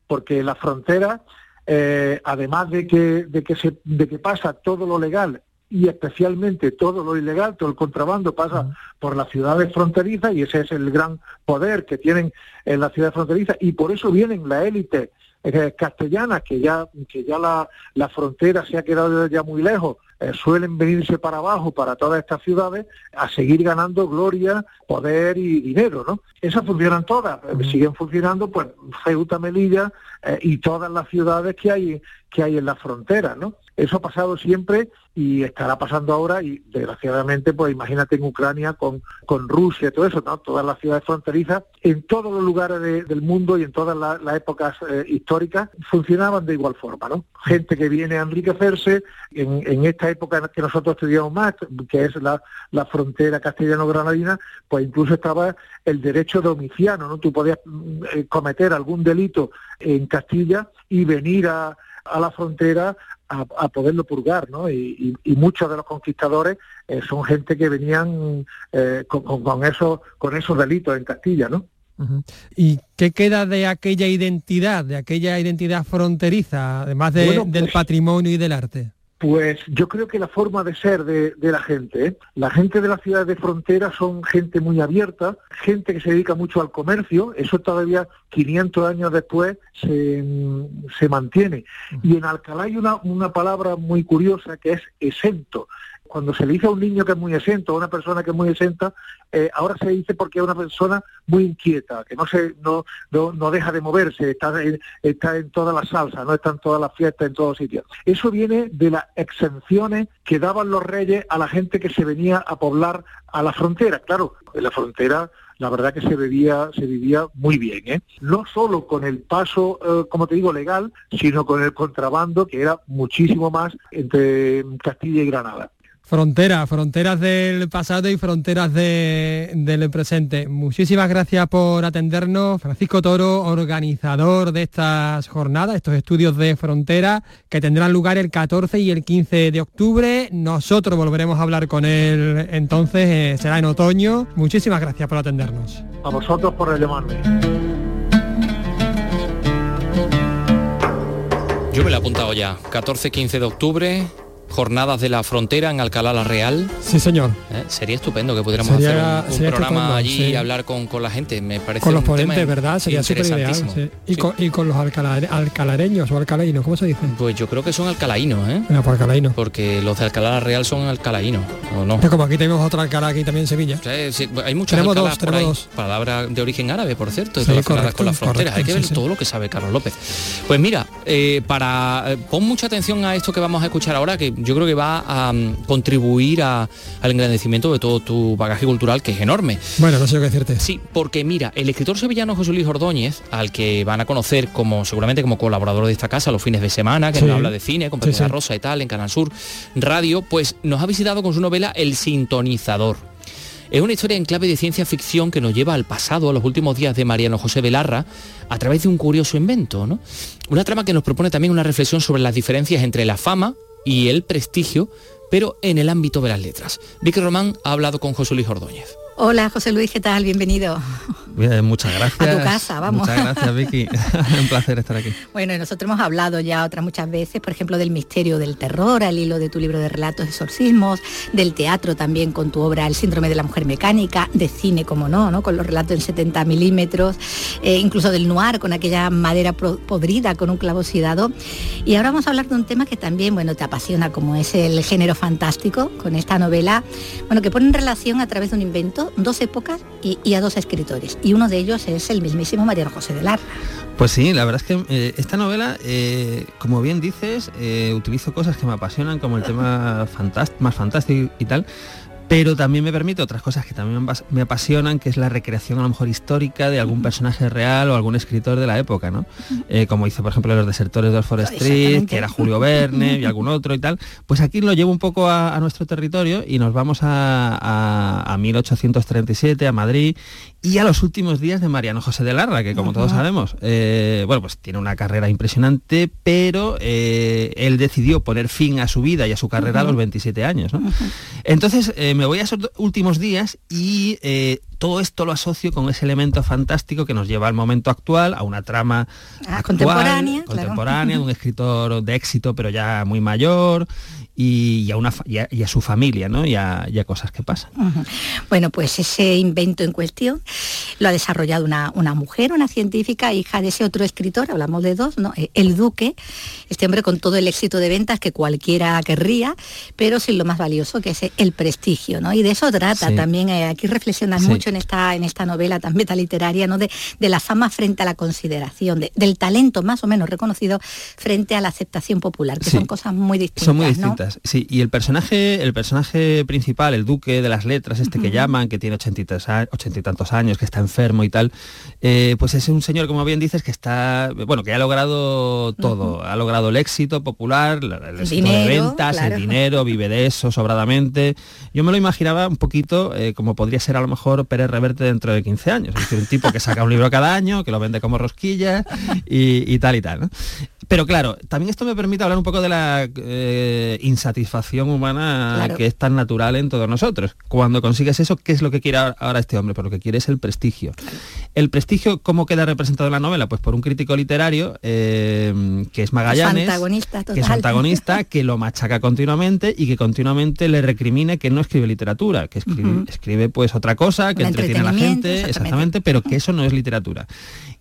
porque la frontera, eh, además de que, de, que se, de que pasa todo lo legal y especialmente todo lo ilegal, todo el contrabando pasa por las ciudades fronterizas y ese es el gran poder que tienen en las ciudades fronterizas y por eso vienen la élite eh, castellana, que ya, que ya la, la frontera se ha quedado ya muy lejos, eh, suelen venirse para abajo, para todas estas ciudades, a seguir ganando gloria, poder y dinero, ¿no? Esas funcionan todas, eh, siguen funcionando, pues, Ceuta, Melilla eh, y todas las ciudades que hay, que hay en la frontera, ¿no? Eso ha pasado siempre y estará pasando ahora y desgraciadamente, pues imagínate en Ucrania con, con Rusia todo eso, ¿no? Todas las ciudades fronterizas, en todos los lugares de- del mundo y en todas la- las épocas eh, históricas funcionaban de igual forma, ¿no? Gente que viene a enriquecerse en, en esta época que nosotros estudiamos más, que es la, la frontera castellano-granadina, pues incluso estaba el derecho domiciano, ¿no? Tú podías mm, eh, cometer algún delito en Castilla y venir a, a la frontera a, a poderlo purgar, ¿no? Y, y- y muchos de los conquistadores eh, son gente que venían eh, con, con- con esos, con esos delitos en Castilla, ¿no? ¿Y qué queda de aquella identidad, de aquella identidad fronteriza, además de- Bueno, del pues- patrimonio y del arte? Pues yo creo que la forma de ser de, de la gente, ¿eh? la gente de las ciudades de frontera son gente muy abierta, gente que se dedica mucho al comercio, eso todavía 500 años después se, se mantiene. Y en Alcalá hay una, una palabra muy curiosa que es exento. Cuando se le dice a un niño que es muy exento, a una persona que es muy exenta, eh, ahora se dice porque es una persona muy inquieta, que no se no, no, no deja de moverse, está en, está en todas las salsas, no está en todas las fiestas, en todos sitios. Eso viene de las exenciones que daban los reyes a la gente que se venía a poblar a la frontera. Claro, en la frontera la verdad que se vivía, se vivía muy bien, ¿eh? No solo con el paso, eh, como te digo, legal, sino con el contrabando, que era muchísimo más entre Castilla y Granada. Fronteras, fronteras del pasado y fronteras de- del presente. Muchísimas gracias por atendernos, Francisco Toro, organizador de estas jornadas, estos estudios de frontera que tendrán lugar el 14 y el 15 de octubre. Nosotros volveremos a hablar con él entonces, eh, será en otoño. Muchísimas gracias por atendernos. A vosotros por llamarme. Yo me lo he apuntado ya. 14-15 de octubre, jornadas de la frontera en Alcalá la Real. Sí, señor. ¿Eh? Sería estupendo que pudiéramos Sería- hacer un, programa estupendo, allí sí. y hablar con, con la gente. Me parece Con los un tema ponentes, ¿verdad? Sería súper ideal. interesantísimo. sí. Y, con, y con los alcalare- alcalareños o alcalainos, ¿cómo se dice? Pues yo creo que son alcalaínos, ¿eh? Venga, pues alcalainos. Porque los de Alcalá la Real son alcalaínos, ¿o no? Como aquí tenemos otro alcalá aquí también en Sevilla. Hay muchas Tenemos dos, por tenemos ahí. dos. Palabra de origen árabe, por cierto, relacionadas correcto, con las fronteras. hay que ver todo lo que sabe Carlos López. Pues mira, eh, para eh, pon mucha atención a esto que vamos a escuchar ahora, que yo creo que va a mm, contribuir a- al engrandecimiento de todo tu bagaje cultural, que es enorme. Bueno, no sé qué decirte. Sí, porque mira, el escritor sevillano José Luis Ordóñez, al que van a conocer como seguramente como colaborador de esta casa los fines de semana, que Sí. nos habla de cine, con Sí, Pepe La sí. Rosa y tal, en Canal Sur Radio, pues nos ha visitado con su novela El sintonizador. Es una historia en clave de ciencia ficción que nos lleva al pasado, a los últimos días de Mariano José Velarra, a través de un curioso invento, ¿no? Una trama que nos propone también una reflexión sobre las diferencias entre la fama y el prestigio, pero en el ámbito de las letras. Vicky Román ha hablado con José Luis Ordóñez. Hola José Luis, ¿qué tal? Bienvenido. Bien, muchas gracias. A tu casa, vamos. Muchas gracias, Vicky. Un placer estar aquí. Bueno, y nosotros hemos hablado ya otras muchas veces, por ejemplo, del misterio del terror, al hilo de tu libro de relatos exorcismos, del teatro también con tu obra El síndrome de la mujer mecánica, de cine, como no, ¿no? Con los relatos en 70 milímetros, eh, incluso del noir, con aquella madera podrida, con un clavo oxidado. Y ahora vamos a hablar de un tema que también, bueno, te apasiona, como es el género fantástico, con esta novela, bueno, que pone en relación a través de un invento dos épocas y, a dos escritores. Y uno de ellos es el mismísimo Mariano José de Larra. Pues sí, la verdad es que eh, esta novela, eh, como bien dices, eh, utilizo cosas que me apasionan, como el tema fantás- más fantástico y tal, pero también me permite otras cosas que también me apasionan, que es la recreación a lo mejor histórica de algún personaje real o algún escritor de la época, ¿no? Eh, como hizo, por ejemplo, Los Desertores de Oxford Street, que era Julio Verne y algún otro y tal. Pues aquí lo llevo un poco a, nuestro territorio y nos vamos a, a 1837, a Madrid, y a los últimos días de Mariano José de Larra, que como todos sabemos, eh, bueno, pues tiene una carrera impresionante, pero eh, él decidió poner fin a su vida y a su carrera a los 27 años. Entonces eh, me voy a esos últimos días y todo esto lo asocio con ese elemento fantástico que nos lleva al momento actual, a una trama ah, contemporánea, contemporánea de un escritor de éxito, pero ya muy mayor y, a, una, y, a, su familia, ¿no? Y a, cosas que pasan. Bueno, pues ese invento en cuestión lo ha desarrollado una, mujer, una científica, hija de ese otro escritor, hablamos de dos, ¿no? Eh, el Duque, este hombre con todo el éxito de ventas que cualquiera querría, pero sin lo más valioso que es el prestigio, ¿no? Y de eso trata también, eh, aquí reflexionas mucho en esta, en esta novela tan literaria ¿no? De, la fama frente a la consideración, del talento más o menos reconocido frente a la aceptación popular, que son cosas muy distintas. Son muy distintas, sí. Y el personaje, el personaje principal, el duque de las letras, este que llaman, que tiene ochenta y, tantos años, que está enfermo y tal, eh, pues es un señor, como bien dices, que está, bueno, que ha logrado todo. Ha logrado el éxito popular, el, éxito de ventas, el dinero, vive de eso sobradamente. Yo me lo imaginaba un poquito eh, como podría ser a lo mejor Pérez Reverte dentro de 15 años. Es decir, un tipo que saca un libro cada año, que lo vende como rosquilla y, tal y tal. Pero claro, también esto me permite hablar un poco de la eh, insatisfacción humana que es tan natural en todos nosotros. Cuando consigues eso, ¿qué es lo que quiere ahora este hombre? Pero lo que quiere es el prestigio. El prestigio, ¿cómo queda representado en la novela? Pues por un crítico literario eh, que es Magallanes, que es antagonista, que lo machaca continuamente y que continuamente le recrimina que no escribe literatura, que escribe, escribe pues otra cosa, que entretiene a la gente, exactamente, pero que eso no es literatura.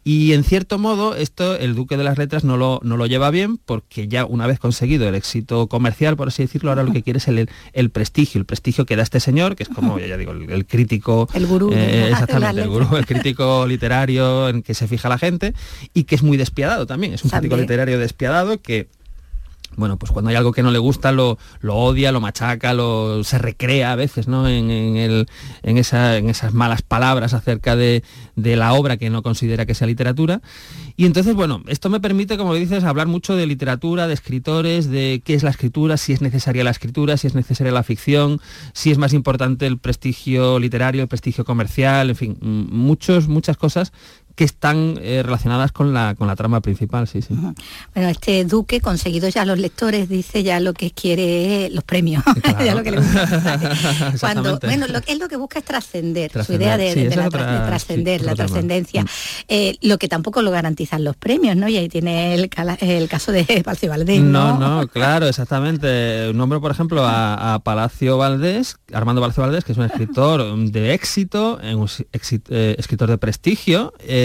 Y en cierto modo, esto el Duque de las Letras no lo, no lo lleva bien porque ya una vez conseguido el éxito comercial, por así decirlo, ahora lo que quiere es el, el prestigio, el prestigio que da este señor, que es como, ya digo, el, crítico... El gurú. Eh, exactamente, el gurú, el crítico literario en que se fija la gente y que es muy despiadado también. Es un crítico literario despiadado que bueno, pues cuando hay algo que no le gusta lo, lo odia, lo machaca, lo, se recrea a veces ¿no? en, el, en, esa, en esas malas palabras acerca de, de, la obra que no considera que sea literatura. Y entonces, bueno, esto me permite, como dices, hablar mucho de literatura, de escritores, de qué es la escritura, si es necesaria la escritura, si es necesaria la ficción, si es más importante el prestigio literario, el prestigio comercial, en fin, muchos, muchas cosas que están eh, relacionadas con la, con la trama principal, sí, sí. Bueno, este Duque, conseguido ya los lectores, dice ya lo que quiere los premios, ya lo que le gusta. Cuando, bueno, lo, él lo que busca es trascender, su idea de, la, trascender, la trascendencia. Mm. Eh, lo que tampoco lo garantizan los premios, ¿no? Y ahí tiene el, el caso de Palacio Valdés, ¿no? No, claro, exactamente. Un nombre, por ejemplo, a, Palacio Valdés, Armando Palacio Valdés, que es un escritor de éxito, un eh, escritor de prestigio, eh,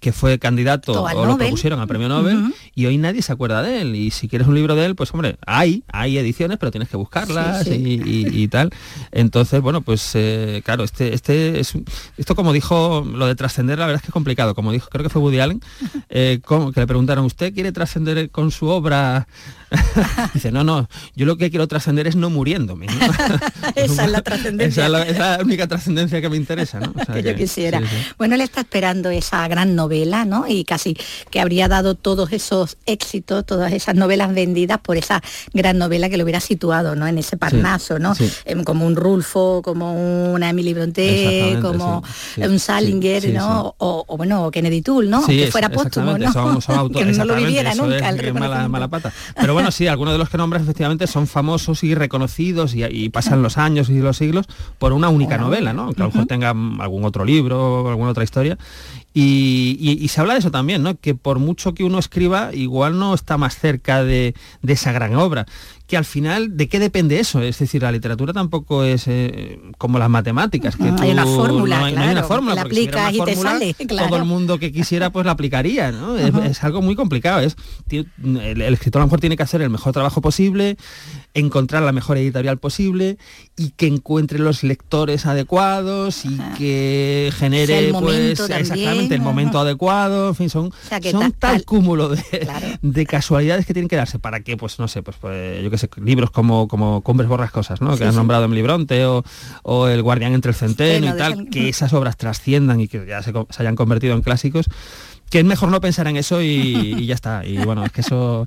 que fue candidato o lo propusieron al premio Nobel y hoy nadie se acuerda de él. Y si quieres un libro de él, pues hombre, hay, hay ediciones, pero tienes que buscarlas Y, tal. Entonces, bueno, pues eh, claro, este, este es esto como dijo lo de trascender, la verdad es que es complicado. Como dijo, creo que fue Woody Allen, eh, que le preguntaron, ¿usted quiere trascender con su obra Dice, no, no, yo lo que quiero trascender es no muriéndome. esa es la trascendencia. Esa es la, única trascendencia que me interesa, ¿no? que, yo quisiera. Bueno, él está esperando esa gran novela, ¿no? Y casi que habría dado todos esos éxitos, todas esas novelas vendidas por esa gran novela que lo hubiera situado, ¿no? En ese Parnaso, ¿no? Em, como un Rulfo, como una Emily Bronte, como un Salinger, ¿no? O, bueno, Kennedy Toole, ¿no? que fuera póstumo, ¿no? que no lo viviera nunca el mala, mala pata. Pero bueno, sí, algunos de los que nombras efectivamente son famosos y reconocidos y, pasan los años y los siglos por una única novela, ¿no? Que a lo mejor tenga algún otro libro o alguna otra historia. Y, se habla de eso también, ¿no? Que por mucho que uno escriba, igual no está más cerca de, esa gran obra. Que al final, ¿de qué depende eso? Es decir, la literatura tampoco es eh, como las matemáticas. Que hay una fórmula, no hay, una fórmula. La aplicas y te sale, Todo el mundo que quisiera pues la aplicaría, ¿no? es, algo muy complicado. Es, el, escritor a lo mejor tiene que hacer el mejor trabajo posible, encontrar la mejor editorial posible y que encuentre los lectores adecuados y que genere pues exactamente el momento adecuado, en fin, son, son tal, cúmulo de, de, casualidades que tienen que darse para que, pues no sé, pues, pues yo qué sé, libros como, como Cumbres Borrascosas, ¿no? que han nombrado en Libronte o, o El Guardián entre el Centeno y tal, que esas obras trasciendan y que ya se, se hayan convertido en clásicos, que es mejor no pensar en eso y, ya está. Y bueno, es que eso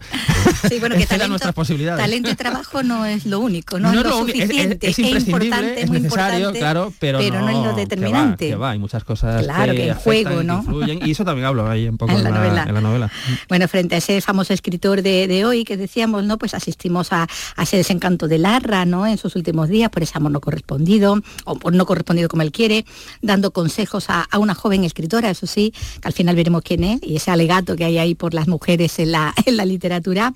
sí, bueno, que talento, nuestras posibilidades. Talento y trabajo no es lo único, no, es lo suficiente, es, imprescindible, es, necesario, claro, pero, pero no, es lo determinante. Que va, hay muchas cosas claro, que, que en juego, ¿no? y eso también hablo ahí un poco en, la, novela. en la novela. Bueno, frente a ese famoso escritor de, de, hoy que decíamos, ¿no? Pues asistimos a, a, ese desencanto de Larra, ¿no? En sus últimos días por ese amor no correspondido, o por no correspondido como él quiere, dando consejos a, a una joven escritora, eso sí, que al final veremos quién es, y ese alegato que hay ahí por las mujeres en la, en la literatura,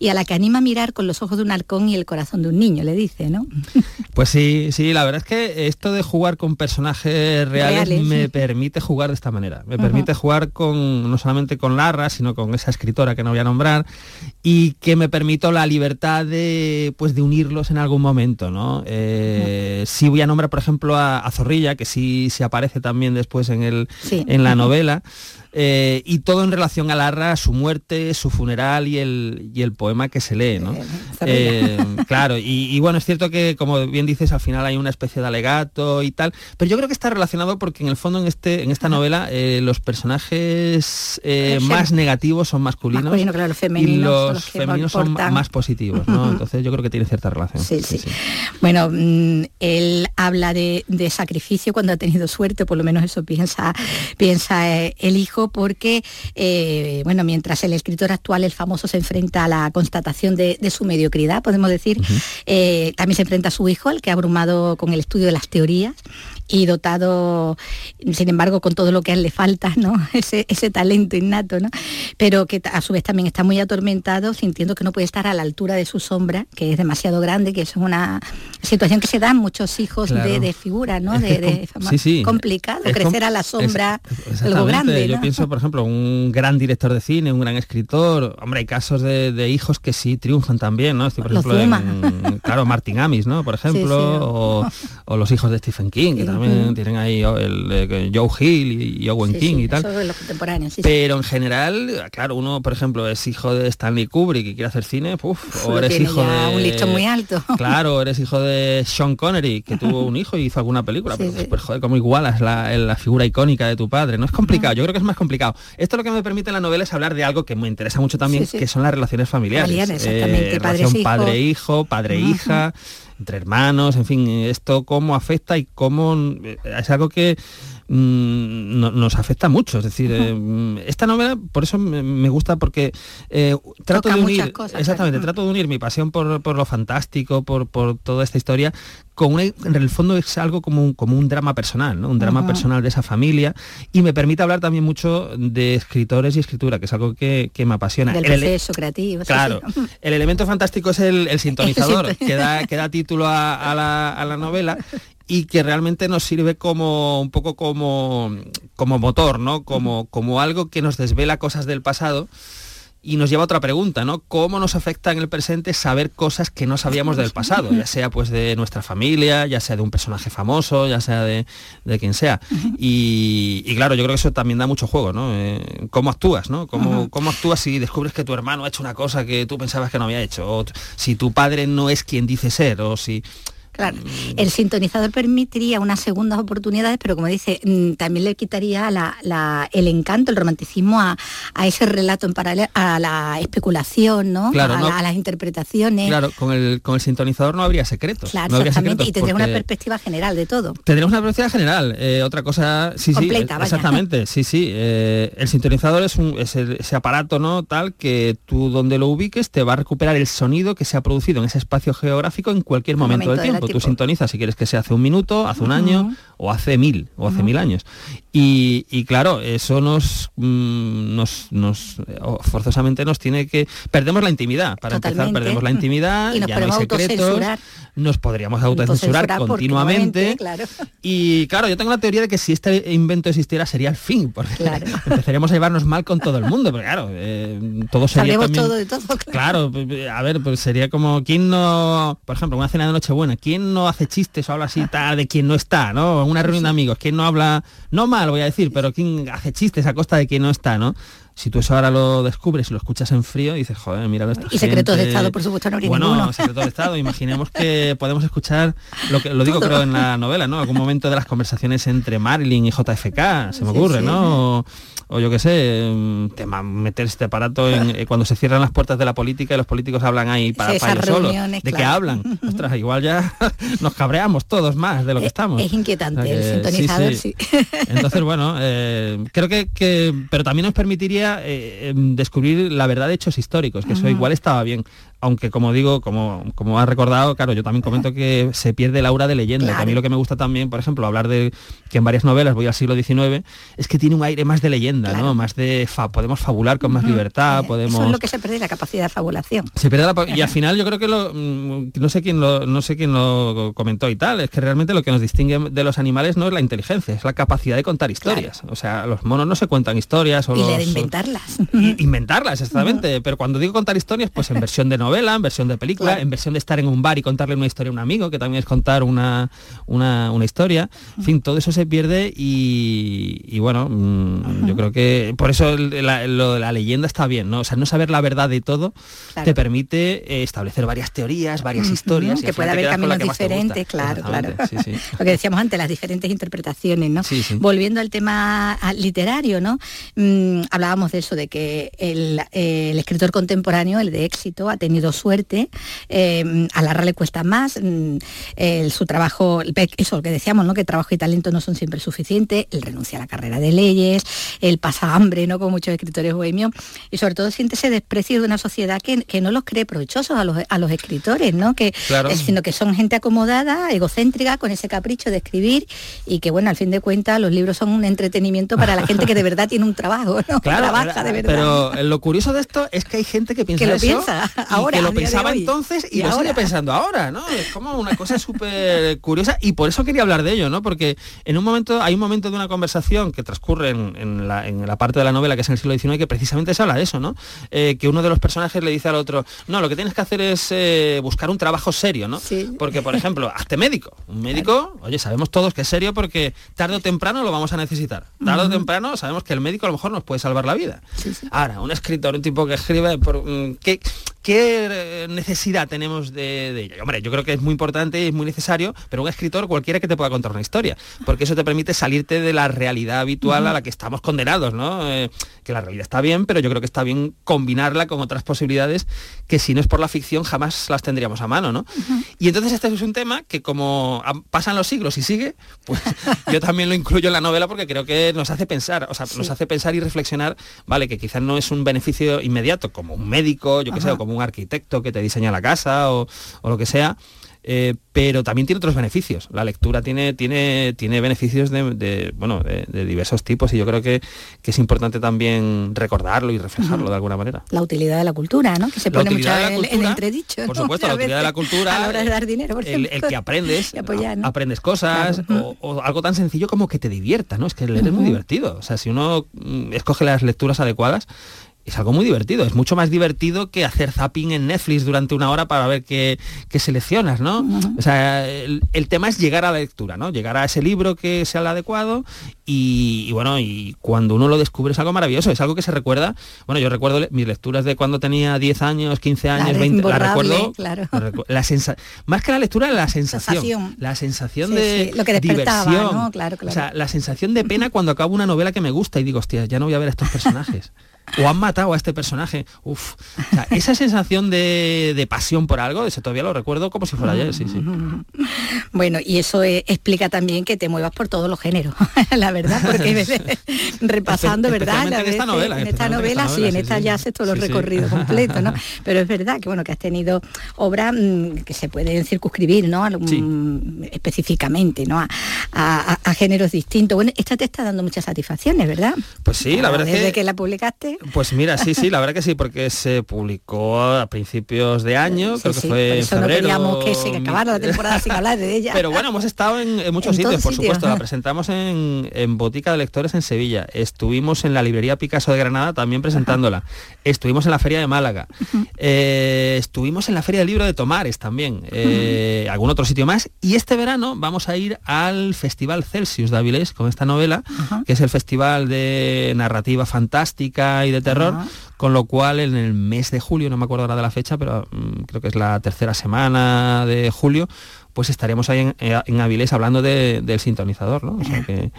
y a la que anima a mirar con los ojos de un halcón y el corazón de un niño, le dice, ¿no? Pues sí, sí, la verdad es que esto de jugar con personajes reales, me permite jugar de esta manera. Me permite jugar con no solamente con Larra, sino con esa escritora que no voy a nombrar, y que me permito la libertad de pues de unirlos en algún momento, ¿no? Eh, sí voy a nombrar, por ejemplo, a, Zorrilla, que sí se aparece también después en el en la novela. Eh, y todo en relación a Larra, su muerte, su funeral y el, y el poema que se lee, ¿no? Eh, claro, y, bueno, es cierto que, como bien dices, al final hay una especie de alegato y tal, pero yo creo que está relacionado porque en el fondo en, este, en esta novela eh, los personajes más negativos son masculinos claro, y los, femeninos son más positivos, ¿no? Entonces yo creo que tiene cierta relación. Sí, sí. Bueno, mm, él habla de, de, sacrificio cuando ha tenido suerte, por lo menos eso piensa, piensa el hijo porque, eh, bueno, mientras el escritor actual, el famoso, se enfrenta a la constatación de, su mediocridad, podemos decir, eh, también se enfrenta a su hijo, el que ha abrumado con el estudio de las teorías y dotado, sin embargo, con todo lo que a él le falta, ¿no? Ese, ese talento innato, ¿no? Pero que a su vez también está muy atormentado, sintiendo que no puede estar a la altura de su sombra, que es demasiado grande, que es una situación que se da en muchos hijos de, figura, ¿no? de, complicado, crecer a la sombra, algo grande. Yo pienso, por ejemplo, un gran director de cine, un gran escritor, hombre, hay casos de, hijos que sí triunfan también, ¿no? por ejemplo, claro, Martin Amis, ¿no? Por ejemplo, o, los hijos de Stephen King, que también tienen ahí el, eh, Joe Hill y, Owen King y tal. Pero en general, claro, uno, por ejemplo, es hijo de Stanley Kubrick y quiere hacer cine, o eres hijo de... un listón muy alto. Claro, eres hijo de Sean Connery, que tuvo un hijo y hizo alguna película, pero, pues, joder, como igualas la, la, figura icónica de tu padre, ¿no? Es complicado, yo creo que es más complicado. Esto lo que me permite en la novela es hablar de algo que me interesa mucho también, que son las relaciones familiares. Eh, relación padre-hijo, padre-hija entre hermanos, en fin, esto cómo afecta y cómo eh, es algo que mm, nos afecta mucho. Es decir, eh, esta novela, por eso me, gusta, porque eh, trato de unir, exactamente, trato de unir mi pasión por, por lo fantástico, por, por, toda esta historia, con en el fondo es algo como un, como un drama personal, ¿no? un drama personal de esa familia, y me permite hablar también mucho de escritores y escritura, que es algo que, me apasiona. Del proceso creativo. Claro, el elemento fantástico es el, sintonizador, que da, que da título a, la, novela y que realmente nos sirve como un poco como, como motor, ¿no? Como, como algo que nos desvela cosas del pasado y nos lleva a otra pregunta, ¿no? ¿Cómo nos afecta en el presente saber cosas que no sabíamos del pasado? Ya sea pues de nuestra familia, ya sea de un personaje famoso, ya sea de, quien sea. Y, claro, yo creo que eso también da mucho juego, ¿no? Eh, ¿Cómo actúas, ¿no? ¿Cómo, ¿Cómo, actúas si descubres que tu hermano ha hecho una cosa que tú pensabas que no había hecho? O si tu padre no es quien dice ser, o si... Claro, el sintonizador permitiría unas segundas oportunidades, pero como dice, mm, también le quitaría el encanto, el romanticismo a, ese relato en paralelo, a la especulación, ¿no? a, las interpretaciones. Claro, con el, con el sintonizador no habría secretos. Claro, exactamente, y tendría una perspectiva general de todo. Tendríamos una perspectiva general. Eh, otra cosa, sí, sí, exactamente, sí, sí. Eh, el sintonizador es, un, ese aparato, ¿no? Tal que tú donde lo ubiques te va a recuperar el sonido que se ha producido en ese espacio geográfico en cualquier momento, del tiempo tú sintonizas si quieres que sea hace un minuto, hace un año o hace mil o hace mil años. Y, y claro, eso nos, mm, nos, nos forzosamente nos tiene que perdemos la intimidad. Para empezar, Totalmente. perdemos la intimidad, Y nos ya no hay secretos, nos podríamos autocensurar continuamente. Claro. Y claro, yo tengo la teoría de que si este invento existiera sería el fin, porque empezaríamos a llevarnos mal con todo el mundo, porque claro, eh, todo sería también... todo de todo. Claro, p- a ver, pues sería como quién no, por ejemplo, una cena de Nochebuena, quién no hace chistes o habla así tal de quien no está, ¿no? Una reunión de amigos, quién no habla, no mal voy a decir, pero quién hace chistes a costa de quien no está, ¿no? Si tú eso ahora lo descubres y lo escuchas en frío, dices, joder, mira esta Y secretos de gente". Estado, por supuesto, no habría Bueno, ninguno. secretos de Estado, imaginemos que podemos escuchar lo que lo digo Todo. creo en la novela, ¿no? Algún momento de las conversaciones entre Marilyn y JFK, se me Sí, ocurre, sí. ¿no? O, o yo qué sé, mm, tema, meter este aparato en, eh, cuando se cierran las puertas de la política y los políticos hablan ahí para, Sí, para ellos solos. ¿De qué hablan? Ostras, igual ya nos cabreamos todos más de lo que estamos. Es inquietante O sea el sintonizador, sí. Entonces, bueno, eh, creo que, que- pero también nos permitiría eh, em, descubrir la verdad de hechos históricos, que eso igual estaba bien. Aunque como digo, como, como has recordado, claro, yo también comento que se pierde el aura de leyenda. que a mí lo que me gusta también, por ejemplo, hablar de que en varias novelas voy al siglo XIX, es que tiene un aire más de leyenda, ¿no? Más de fa- podemos fabular con más libertad, podemos Eso es lo que se pierde, la capacidad de fabulación. se pierde la y al final yo creo que lo mm, no sé quién lo no sé quién lo comentó y tal, es que realmente lo que nos distingue de los animales no es la inteligencia, es la capacidad de contar historias. O sea, los monos no se cuentan historias o Y la los- de inventarlas. inventarlas exactamente, pero cuando digo contar historias, pues en versión de novela, en versión de película, Claro. en versión de estar en un bar y contarle una historia a un amigo, que también es contar una, una, una historia. En fin, todo eso se pierde y, y bueno, mm, yo creo que por eso la, lo de la leyenda está bien, ¿no? O sea, no saber la verdad de todo Claro. te permite eh, establecer varias teorías, varias historias. y que puede haber caminos diferentes, claro, claro. Exactamente, sí, sí. Lo que decíamos antes, las diferentes interpretaciones, ¿no? Sí. Volviendo al tema literario, ¿no? Mm, hablábamos de eso, de que el, eh, el escritor contemporáneo, el de éxito, ha tenido suerte, eh, a Larra le cuesta más, el- su trabajo, eso lo que decíamos, ¿no? Que trabajo y talento no son siempre suficientes, él renuncia a la carrera de leyes, él pasa hambre, ¿no? Como muchos escritores bohemios, y sobre todo siente ese desprecio de una sociedad que, que no los cree provechosos a los, a los escritores, ¿no? Que, Claro. eh, sino que son gente acomodada, egocéntrica, con ese capricho de escribir y que, bueno, al fin de cuentas los libros son un entretenimiento para la gente que de verdad tiene un trabajo, ¿no? Claro, Trabaja de verdad. pero eh, lo curioso de esto es que hay gente que piensa Que lo eso piensa ahora, que lo pensaba entonces y, Y lo sigue ahora. pensando ahora, ¿no? Es como una cosa súper curiosa y por eso quería hablar de ello, ¿no? Porque en un momento, hay un momento de una conversación que transcurre en, en la, en la parte de la novela que es en el siglo XIX que precisamente se habla de eso, ¿no? Eh, que uno de los personajes le dice al otro, no, lo que tienes que hacer es eh, buscar un trabajo serio, ¿no? Porque, por ejemplo, hazte médico. Un médico, oye, sabemos todos que es serio porque tarde o temprano lo vamos a necesitar. Tarde o temprano sabemos que el médico a lo mejor nos puede salvar la vida. Ahora, un escritor, un tipo que escribe, por, mm, ¿qué, qué, eh, necesidad tenemos de, de ello? Hombre, yo creo que es muy importante y es muy necesario, pero un escritor cualquiera que te pueda contar una historia, porque eso te permite salirte de la realidad habitual a la que estamos condenados, ¿no? Eh, que la realidad está bien, pero yo creo que está bien combinarla con otras posibilidades que si no es por la ficción jamás las tendríamos a mano, ¿no? Y entonces este es un tema que como pasan los siglos y sigue, pues yo también lo incluyo en la novela porque creo que nos hace pensar, o sea, nos hace pensar y reflexionar, vale, que quizás no es un beneficio inmediato, como un médico, yo que sé, o como un arquitecto que te diseña la casa o, o lo que sea. eh, pero también tiene otros beneficios. La lectura tiene, tiene, tiene beneficios de, de, bueno, de, de diversos tipos y yo creo que, que es importante también recordarlo y reflejarlo de alguna manera. La utilidad de la cultura, ¿no? Que se La pone mucho en, en entredicho. Por ¿no? supuesto, la utilidad de la cultura, A la hora de dar dinero, por el, que aprendes, Y apoyar, ¿no? aprendes cosas o, o algo tan sencillo como que te divierta, ¿no? Es que leer es muy divertido. O sea, si uno mm, escoge las lecturas adecuadas, es algo muy divertido. Es mucho más divertido que hacer zapping en Netflix durante una hora para ver qué, qué seleccionas, ¿no? O sea, el, el tema es llegar a la lectura, ¿no? Llegar a ese libro que sea el adecuado y, y bueno, y cuando uno lo descubre es algo maravilloso, es algo que se recuerda. Bueno, yo recuerdo le- mis lecturas de cuando tenía 10 años, 15 años, Claro, 20, la recuerdo. claro. la recu- la más que la lectura, la sensación. Sensación. La sensación Sí, de sí, lo que despertaba, diversión. ¿no? Claro, claro. O sea, la sensación de pena cuando acabo una novela que me gusta y digo, hostia, ya no voy a ver a estos personajes. O han matado matado a este personaje. Uf, o sea, esa sensación de, de pasión por algo, ese todavía lo recuerdo como si fuera ayer, sí, sí. Bueno, y eso eh, explica también que te muevas por todos los géneros, la verdad, porque repasando, ¿verdad? En esta novela, en esta novela, sí, en esta ya haces todo el recorrido completo, ¿no? Pero es verdad que bueno, que has tenido obras mm, que se pueden circunscribir, ¿no? Mm, específicamente, ¿no? A, a- a géneros distintos. Bueno, esta te está dando muchas satisfacciones, ¿verdad? Pues sí, la verdad es Desde que- que la publicaste. Pues mira, sí, sí, la verdad que sí, porque se publicó a principios de año, creo que sí, fue por en no febrero. queríamos que se acabara la temporada sin hablar de ella. Pero bueno, hemos estado en, en muchos En sitios, por sitios, supuesto. La presentamos en, en Botica de Lectores en Sevilla. Estuvimos en la librería Picasso de Granada también presentándola. Estuvimos en la Feria de Málaga. Eh, estuvimos en la Feria del Libro de Tomares también. Eh, algún otro sitio más. Y este verano vamos a ir al Festival Celsius de Avilés con esta novela, que es el festival de narrativa fantástica y de terror. Ajá. Con lo cual en el mes de julio, no me acuerdo ahora de la fecha, pero mm, creo que es la tercera semana de julio, pues estaremos ahí en, eh, en Avilés hablando de- del sintonizador, ¿no? O sea que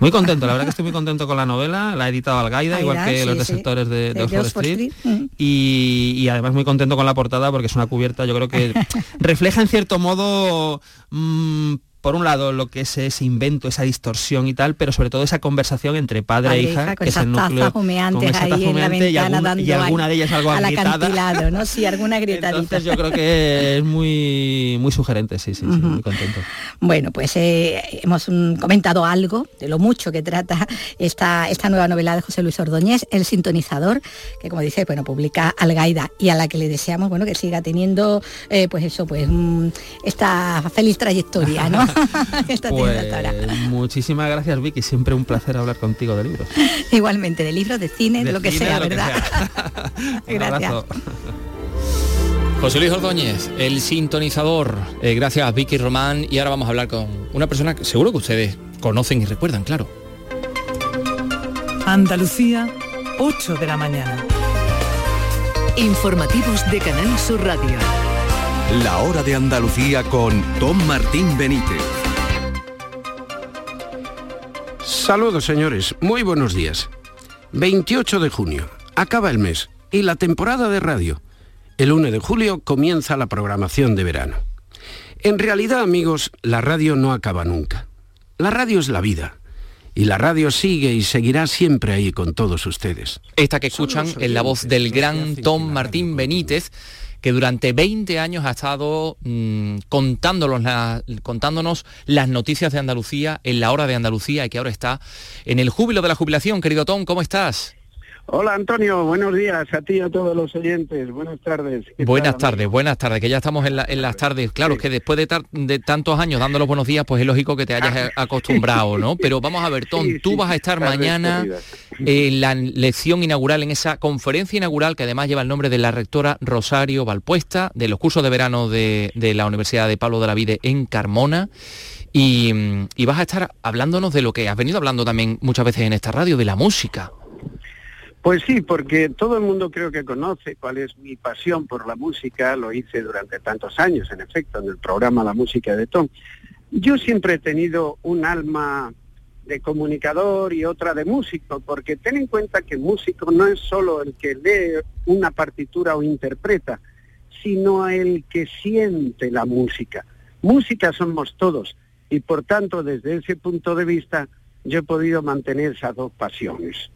muy contento, la verdad que estoy muy contento con la novela, la ha editado Algaida, igual que los sí. desertores de, de Oxford Street. Street, mm. Y, y además muy contento con la portada porque es una cubierta, yo creo que refleja en cierto modo, mm, por un lado, lo que es ese invento, esa distorsión y tal, pero sobre todo esa conversación entre padre, Padre e e hija, hija, que es el núcleo. humeantes con esa ahí en la y, ventana algún- dando y alguna al- de ellas algo al agrietada. ¿no? Sí, alguna grietadita. Entonces yo creo que es muy muy sugerente, sí, sí, sí, muy contento. Bueno, pues eh, hemos mm, comentado algo de lo mucho que trata esta, esta nueva novela de José Luis Ordóñez, El sintonizador, que como dice, bueno, publica Algaida y a la que le deseamos, bueno, que siga teniendo, eh, pues eso, pues mm, esta feliz trayectoria, ¿no? Pues muchísimas gracias Vicky, siempre un placer hablar contigo de libros. Igualmente, de libros, de cine, de, De lo que cine, sea, que ¿verdad? Un Gracias. abrazo. José Luis Ordóñez, el sintonizador. Eh, gracias Vicky Román. Y ahora vamos a hablar con una persona que seguro que ustedes conocen y recuerdan, claro. Andalucía, 8 de la mañana. Informativos de Canal Sur Radio. La hora de Andalucía con Tom Martín Benítez. Saludos señores, muy buenos días. 28 de junio, acaba el mes y la temporada de radio. El 1 de julio comienza la programación de verano. En realidad, amigos, la radio no acaba nunca. La radio es la vida. Y la radio sigue y seguirá siempre ahí con todos ustedes. Esta que escuchan es la voz del gran Tom Martín Benítez, que durante 20 años ha estado mm, contándonos, contándonos las noticias de Andalucía en la hora de Andalucía y que ahora está en el júbilo de la jubilación. Querido Tom, ¿cómo estás? Hola Antonio, buenos días a ti y a todos los oyentes. Buenas tardes. ¿Qué Buenas tal, tardes, buenas tardes, que ya estamos en, la- en las tardes. Claro, es que después de, tantos años dando los buenos días, pues es lógico que te hayas a- acostumbrado, ¿no? Pero vamos a ver, Tom, Sí, tú sí, vas a estar mañana corridas. en la lección inaugural, en esa conferencia inaugural que además lleva el nombre de la rectora Rosario Valpuesta, de los cursos de verano de, de la Universidad de Pablo de la Vide en Carmona. Y, mm, y vas a estar hablándonos de lo que has venido hablando también muchas veces en esta radio, de la música. Pues sí, porque todo el mundo creo que conoce cuál es mi pasión por la música, lo hice durante tantos años, en efecto, en el programa La Música de Tom. Yo siempre he tenido un alma de comunicador y otra de músico, porque ten en cuenta que músico no es solo el que lee una partitura o interpreta, sino el que siente la música. Música somos todos y por tanto desde ese punto de vista yo he podido mantener esas dos pasiones.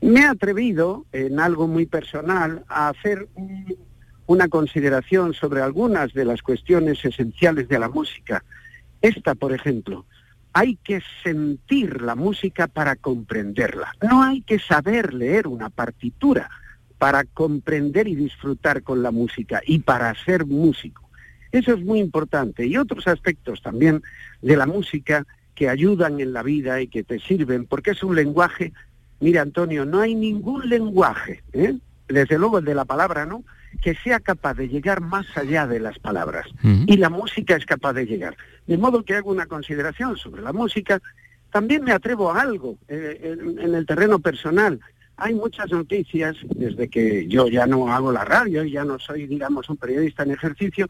Me he atrevido, en algo muy personal, a hacer un- una consideración sobre algunas de las cuestiones esenciales de la música. Esta, por ejemplo, hay que sentir la música para comprenderla. No hay que saber leer una partitura para comprender y disfrutar con la música y para ser músico. Eso es muy importante. Y otros aspectos también de la música que ayudan en la vida y que te sirven, porque es un lenguaje Mira, Antonio, no hay ningún lenguaje, ¿eh? desde luego el de la palabra, ¿no?, que sea capaz de llegar más allá de las palabras. Y la música es capaz de llegar. De modo que hago una consideración sobre la música. También me atrevo a algo eh, en, en el terreno personal. Hay muchas noticias, desde que yo ya no hago la radio y ya no soy, digamos, un periodista en ejercicio,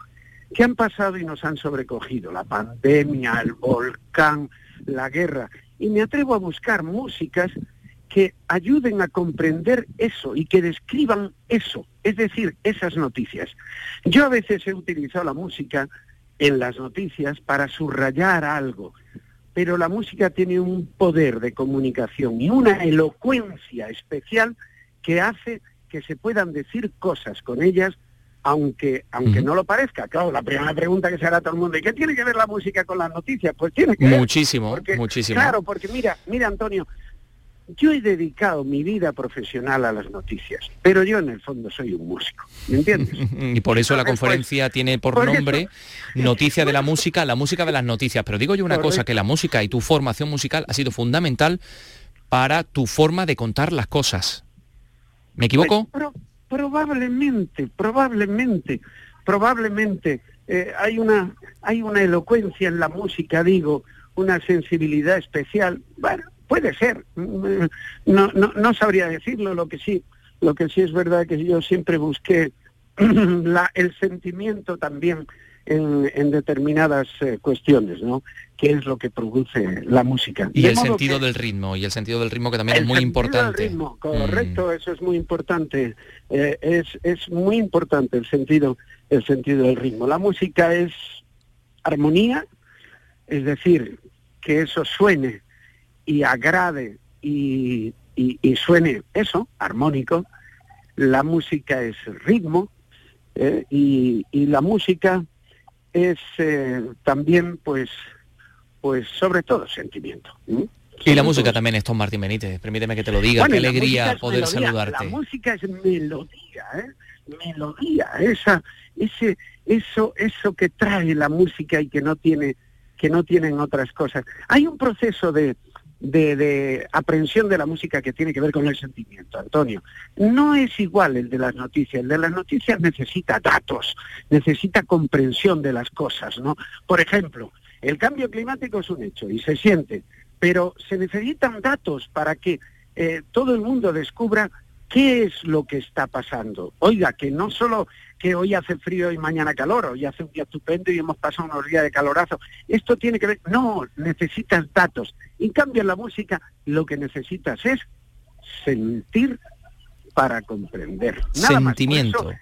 que han pasado y nos han sobrecogido. La pandemia, el volcán, la guerra. Y me atrevo a buscar músicas que ayuden a comprender eso y que describan eso, es decir, esas noticias. Yo a veces he utilizado la música en las noticias para subrayar algo, pero la música tiene un poder de comunicación y una elocuencia especial que hace que se puedan decir cosas con ellas aunque aunque no lo parezca. Claro, la primera pregunta que se hará a todo el mundo, ¿y qué tiene que ver la música con las noticias? Pues tiene que ver. Muchísimo, muchísimo. Claro, porque mira, mira Antonio, yo he dedicado mi vida profesional a las noticias, pero yo en el fondo soy un músico, ¿me entiendes? y por eso la conferencia tiene por, nombre Noticia de la música, la música de las noticias. Pero digo yo una cosa, que la música y tu formación musical ha sido fundamental para tu forma de contar las cosas. ¿Me equivoco? Pues, probablemente, probablemente, probablemente eh, hay una hay una elocuencia en la música, digo, una sensibilidad especial. Bueno, puede ser. Mm, no, no, no sabría decirlo. Lo que sí, lo que sí es verdad que yo siempre busqué la, el sentimiento también en, determinadas eh, cuestiones, ¿no? ¿Qué es lo que produce la música? Y el sentido del ritmo, y el sentido del ritmo que también es muy importante. Del ritmo, correcto, mm. eso es muy importante. Eh, es, es muy importante el sentido, el sentido del ritmo. La música es armonía, es decir, que eso suene y agrade y, y, suene eso, armónico. La música es ritmo eh, y, y la música es eh, también, pues, pues sobre todo sentimiento. Y la música también es Tom Martín Benítez, permíteme que te lo diga, qué alegría poder saludarte. La música es melodía, ¿eh? melodía, esa, ese, eso, eso que trae la música y que no tiene, que no tienen otras cosas. Hay un proceso de, de, de, aprehensión de la música que tiene que ver con el sentimiento, Antonio. No es igual el de las noticias. El de las noticias necesita datos, necesita comprensión de las cosas, ¿no? Por ejemplo, el cambio climático es un hecho y se siente, pero se necesitan datos para que eh, todo el mundo descubra qué es lo que está pasando. Oiga, que no solo que hoy hace frío y mañana calor, hoy hace un día estupendo y hemos pasado unos días de calorazo. Esto tiene que ver, no, necesitas datos. En cambio, en la música lo que necesitas es sentir para comprender. Nada Sentimiento. Más.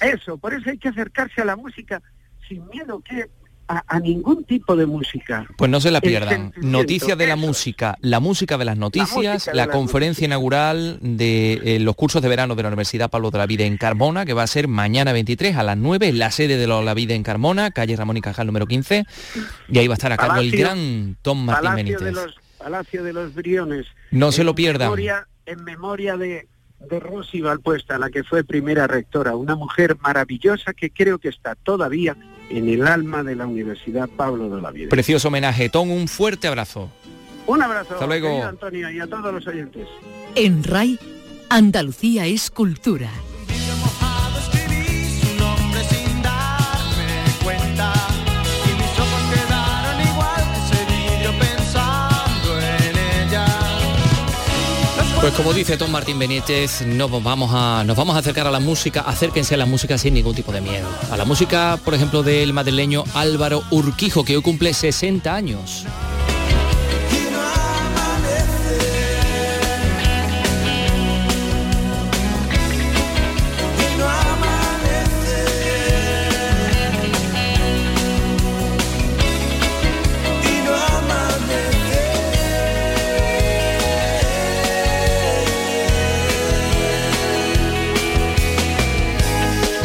eso, eso, por eso hay que acercarse a la música sin miedo que a, ningún tipo de música. Pues no se la pierdan. Noticias de la música, la música de las noticias, la, conferencia inaugural de eh, los cursos de verano de la Universidad Pablo de la Vida en Carmona, que va a ser mañana 23 a las 9 en la sede de la Vida en Carmona, calle Ramón y Cajal número 15, y ahí va a estar a cargo el gran Tom Martín Palacio Benítez. De los, Palacio de los Briones. No se lo pierdan. en memoria de de Rosy Valpuesta, la que fue primera rectora, una mujer maravillosa que creo que está todavía en el alma de la Universidad Pablo de la Vida. Precioso homenaje. Tom, un fuerte abrazo. Un abrazo, Hasta luego. Antonio, y a todos los oyentes. En RAI, Andalucía es cultura. Pues como dice Tom Martín Benítez, nos vamos, a, nos vamos a acercar a la música, acérquense a la música sin ningún tipo de miedo. A la música, por ejemplo, del madrileño Álvaro Urquijo, que hoy cumple 60 años.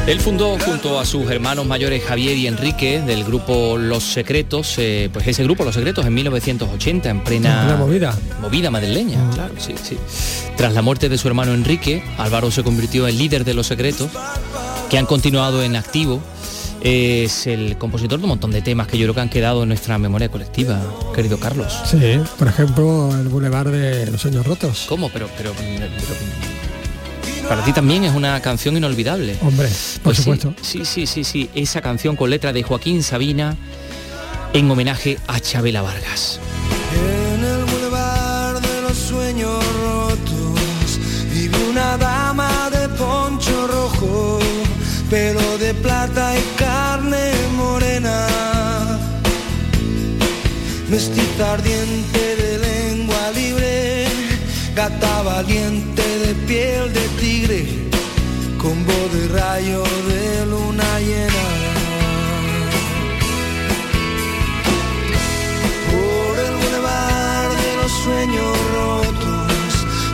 Él fundó junto a sus hermanos mayores Javier y Enrique del grupo Los Secretos, eh, pues ese grupo Los Secretos en 1980 en plena movida, movida madrileña, mm. claro, sí, sí. Tras la muerte de su hermano Enrique, Álvaro se convirtió en líder de Los Secretos, que han continuado en activo. Es el compositor de un montón de temas que yo creo que han quedado en nuestra memoria colectiva, querido Carlos. Sí, por ejemplo, el Boulevard de los Sueños Rotos. ¿Cómo? pero, pero para ti también es una canción inolvidable. Hombre, por pues supuesto. Sí, sí, sí, sí, esa canción con letra de Joaquín Sabina en homenaje a Chabela Vargas. En el boulevard de los sueños rotos vive una dama de poncho rojo, pelo de plata y carne morena, mestiza ardiente gata valiente de piel de tigre, con voz de rayo de luna llena. Por el bulevar de los sueños rotos,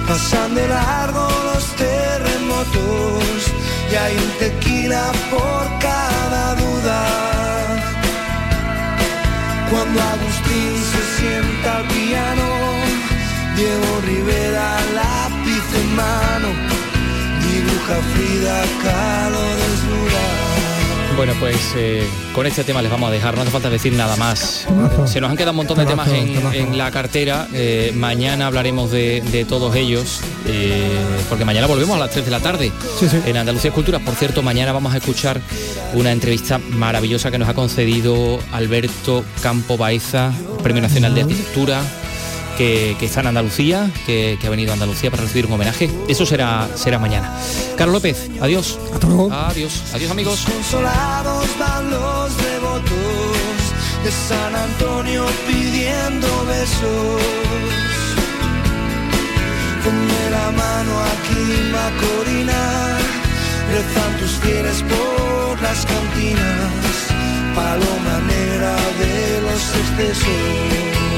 pasando largo los terremotos, y hay un tequila por cada duda. Cuando Agustín se sienta al piano, Diego Rivera lápiz en mano, dibuja Frida Kahlo desnuda. Bueno, pues eh, con este tema les vamos a dejar, no hace falta decir nada más. Se nos han quedado un montón de temas en, en la cartera. eh, mañana hablaremos de, de todos ellos, eh, porque mañana volvemos a las 3 de la tarde en Andalucía Cultura. Por cierto, mañana vamos a escuchar una entrevista maravillosa que nos ha concedido Alberto Campo Baeza, Premio Nacional de Arquitectura. Que, que está en Andalucía, que, que ha venido a Andalucía para recibir un homenaje. Eso será, será mañana. Carlos López, adiós. Adiós. Adiós amigos. Consolados van los devotos de San Antonio pidiendo besos. Ponme la mano aquí, Macorina, rezan tus fieles por las cantinas, paloma negra de los excesos.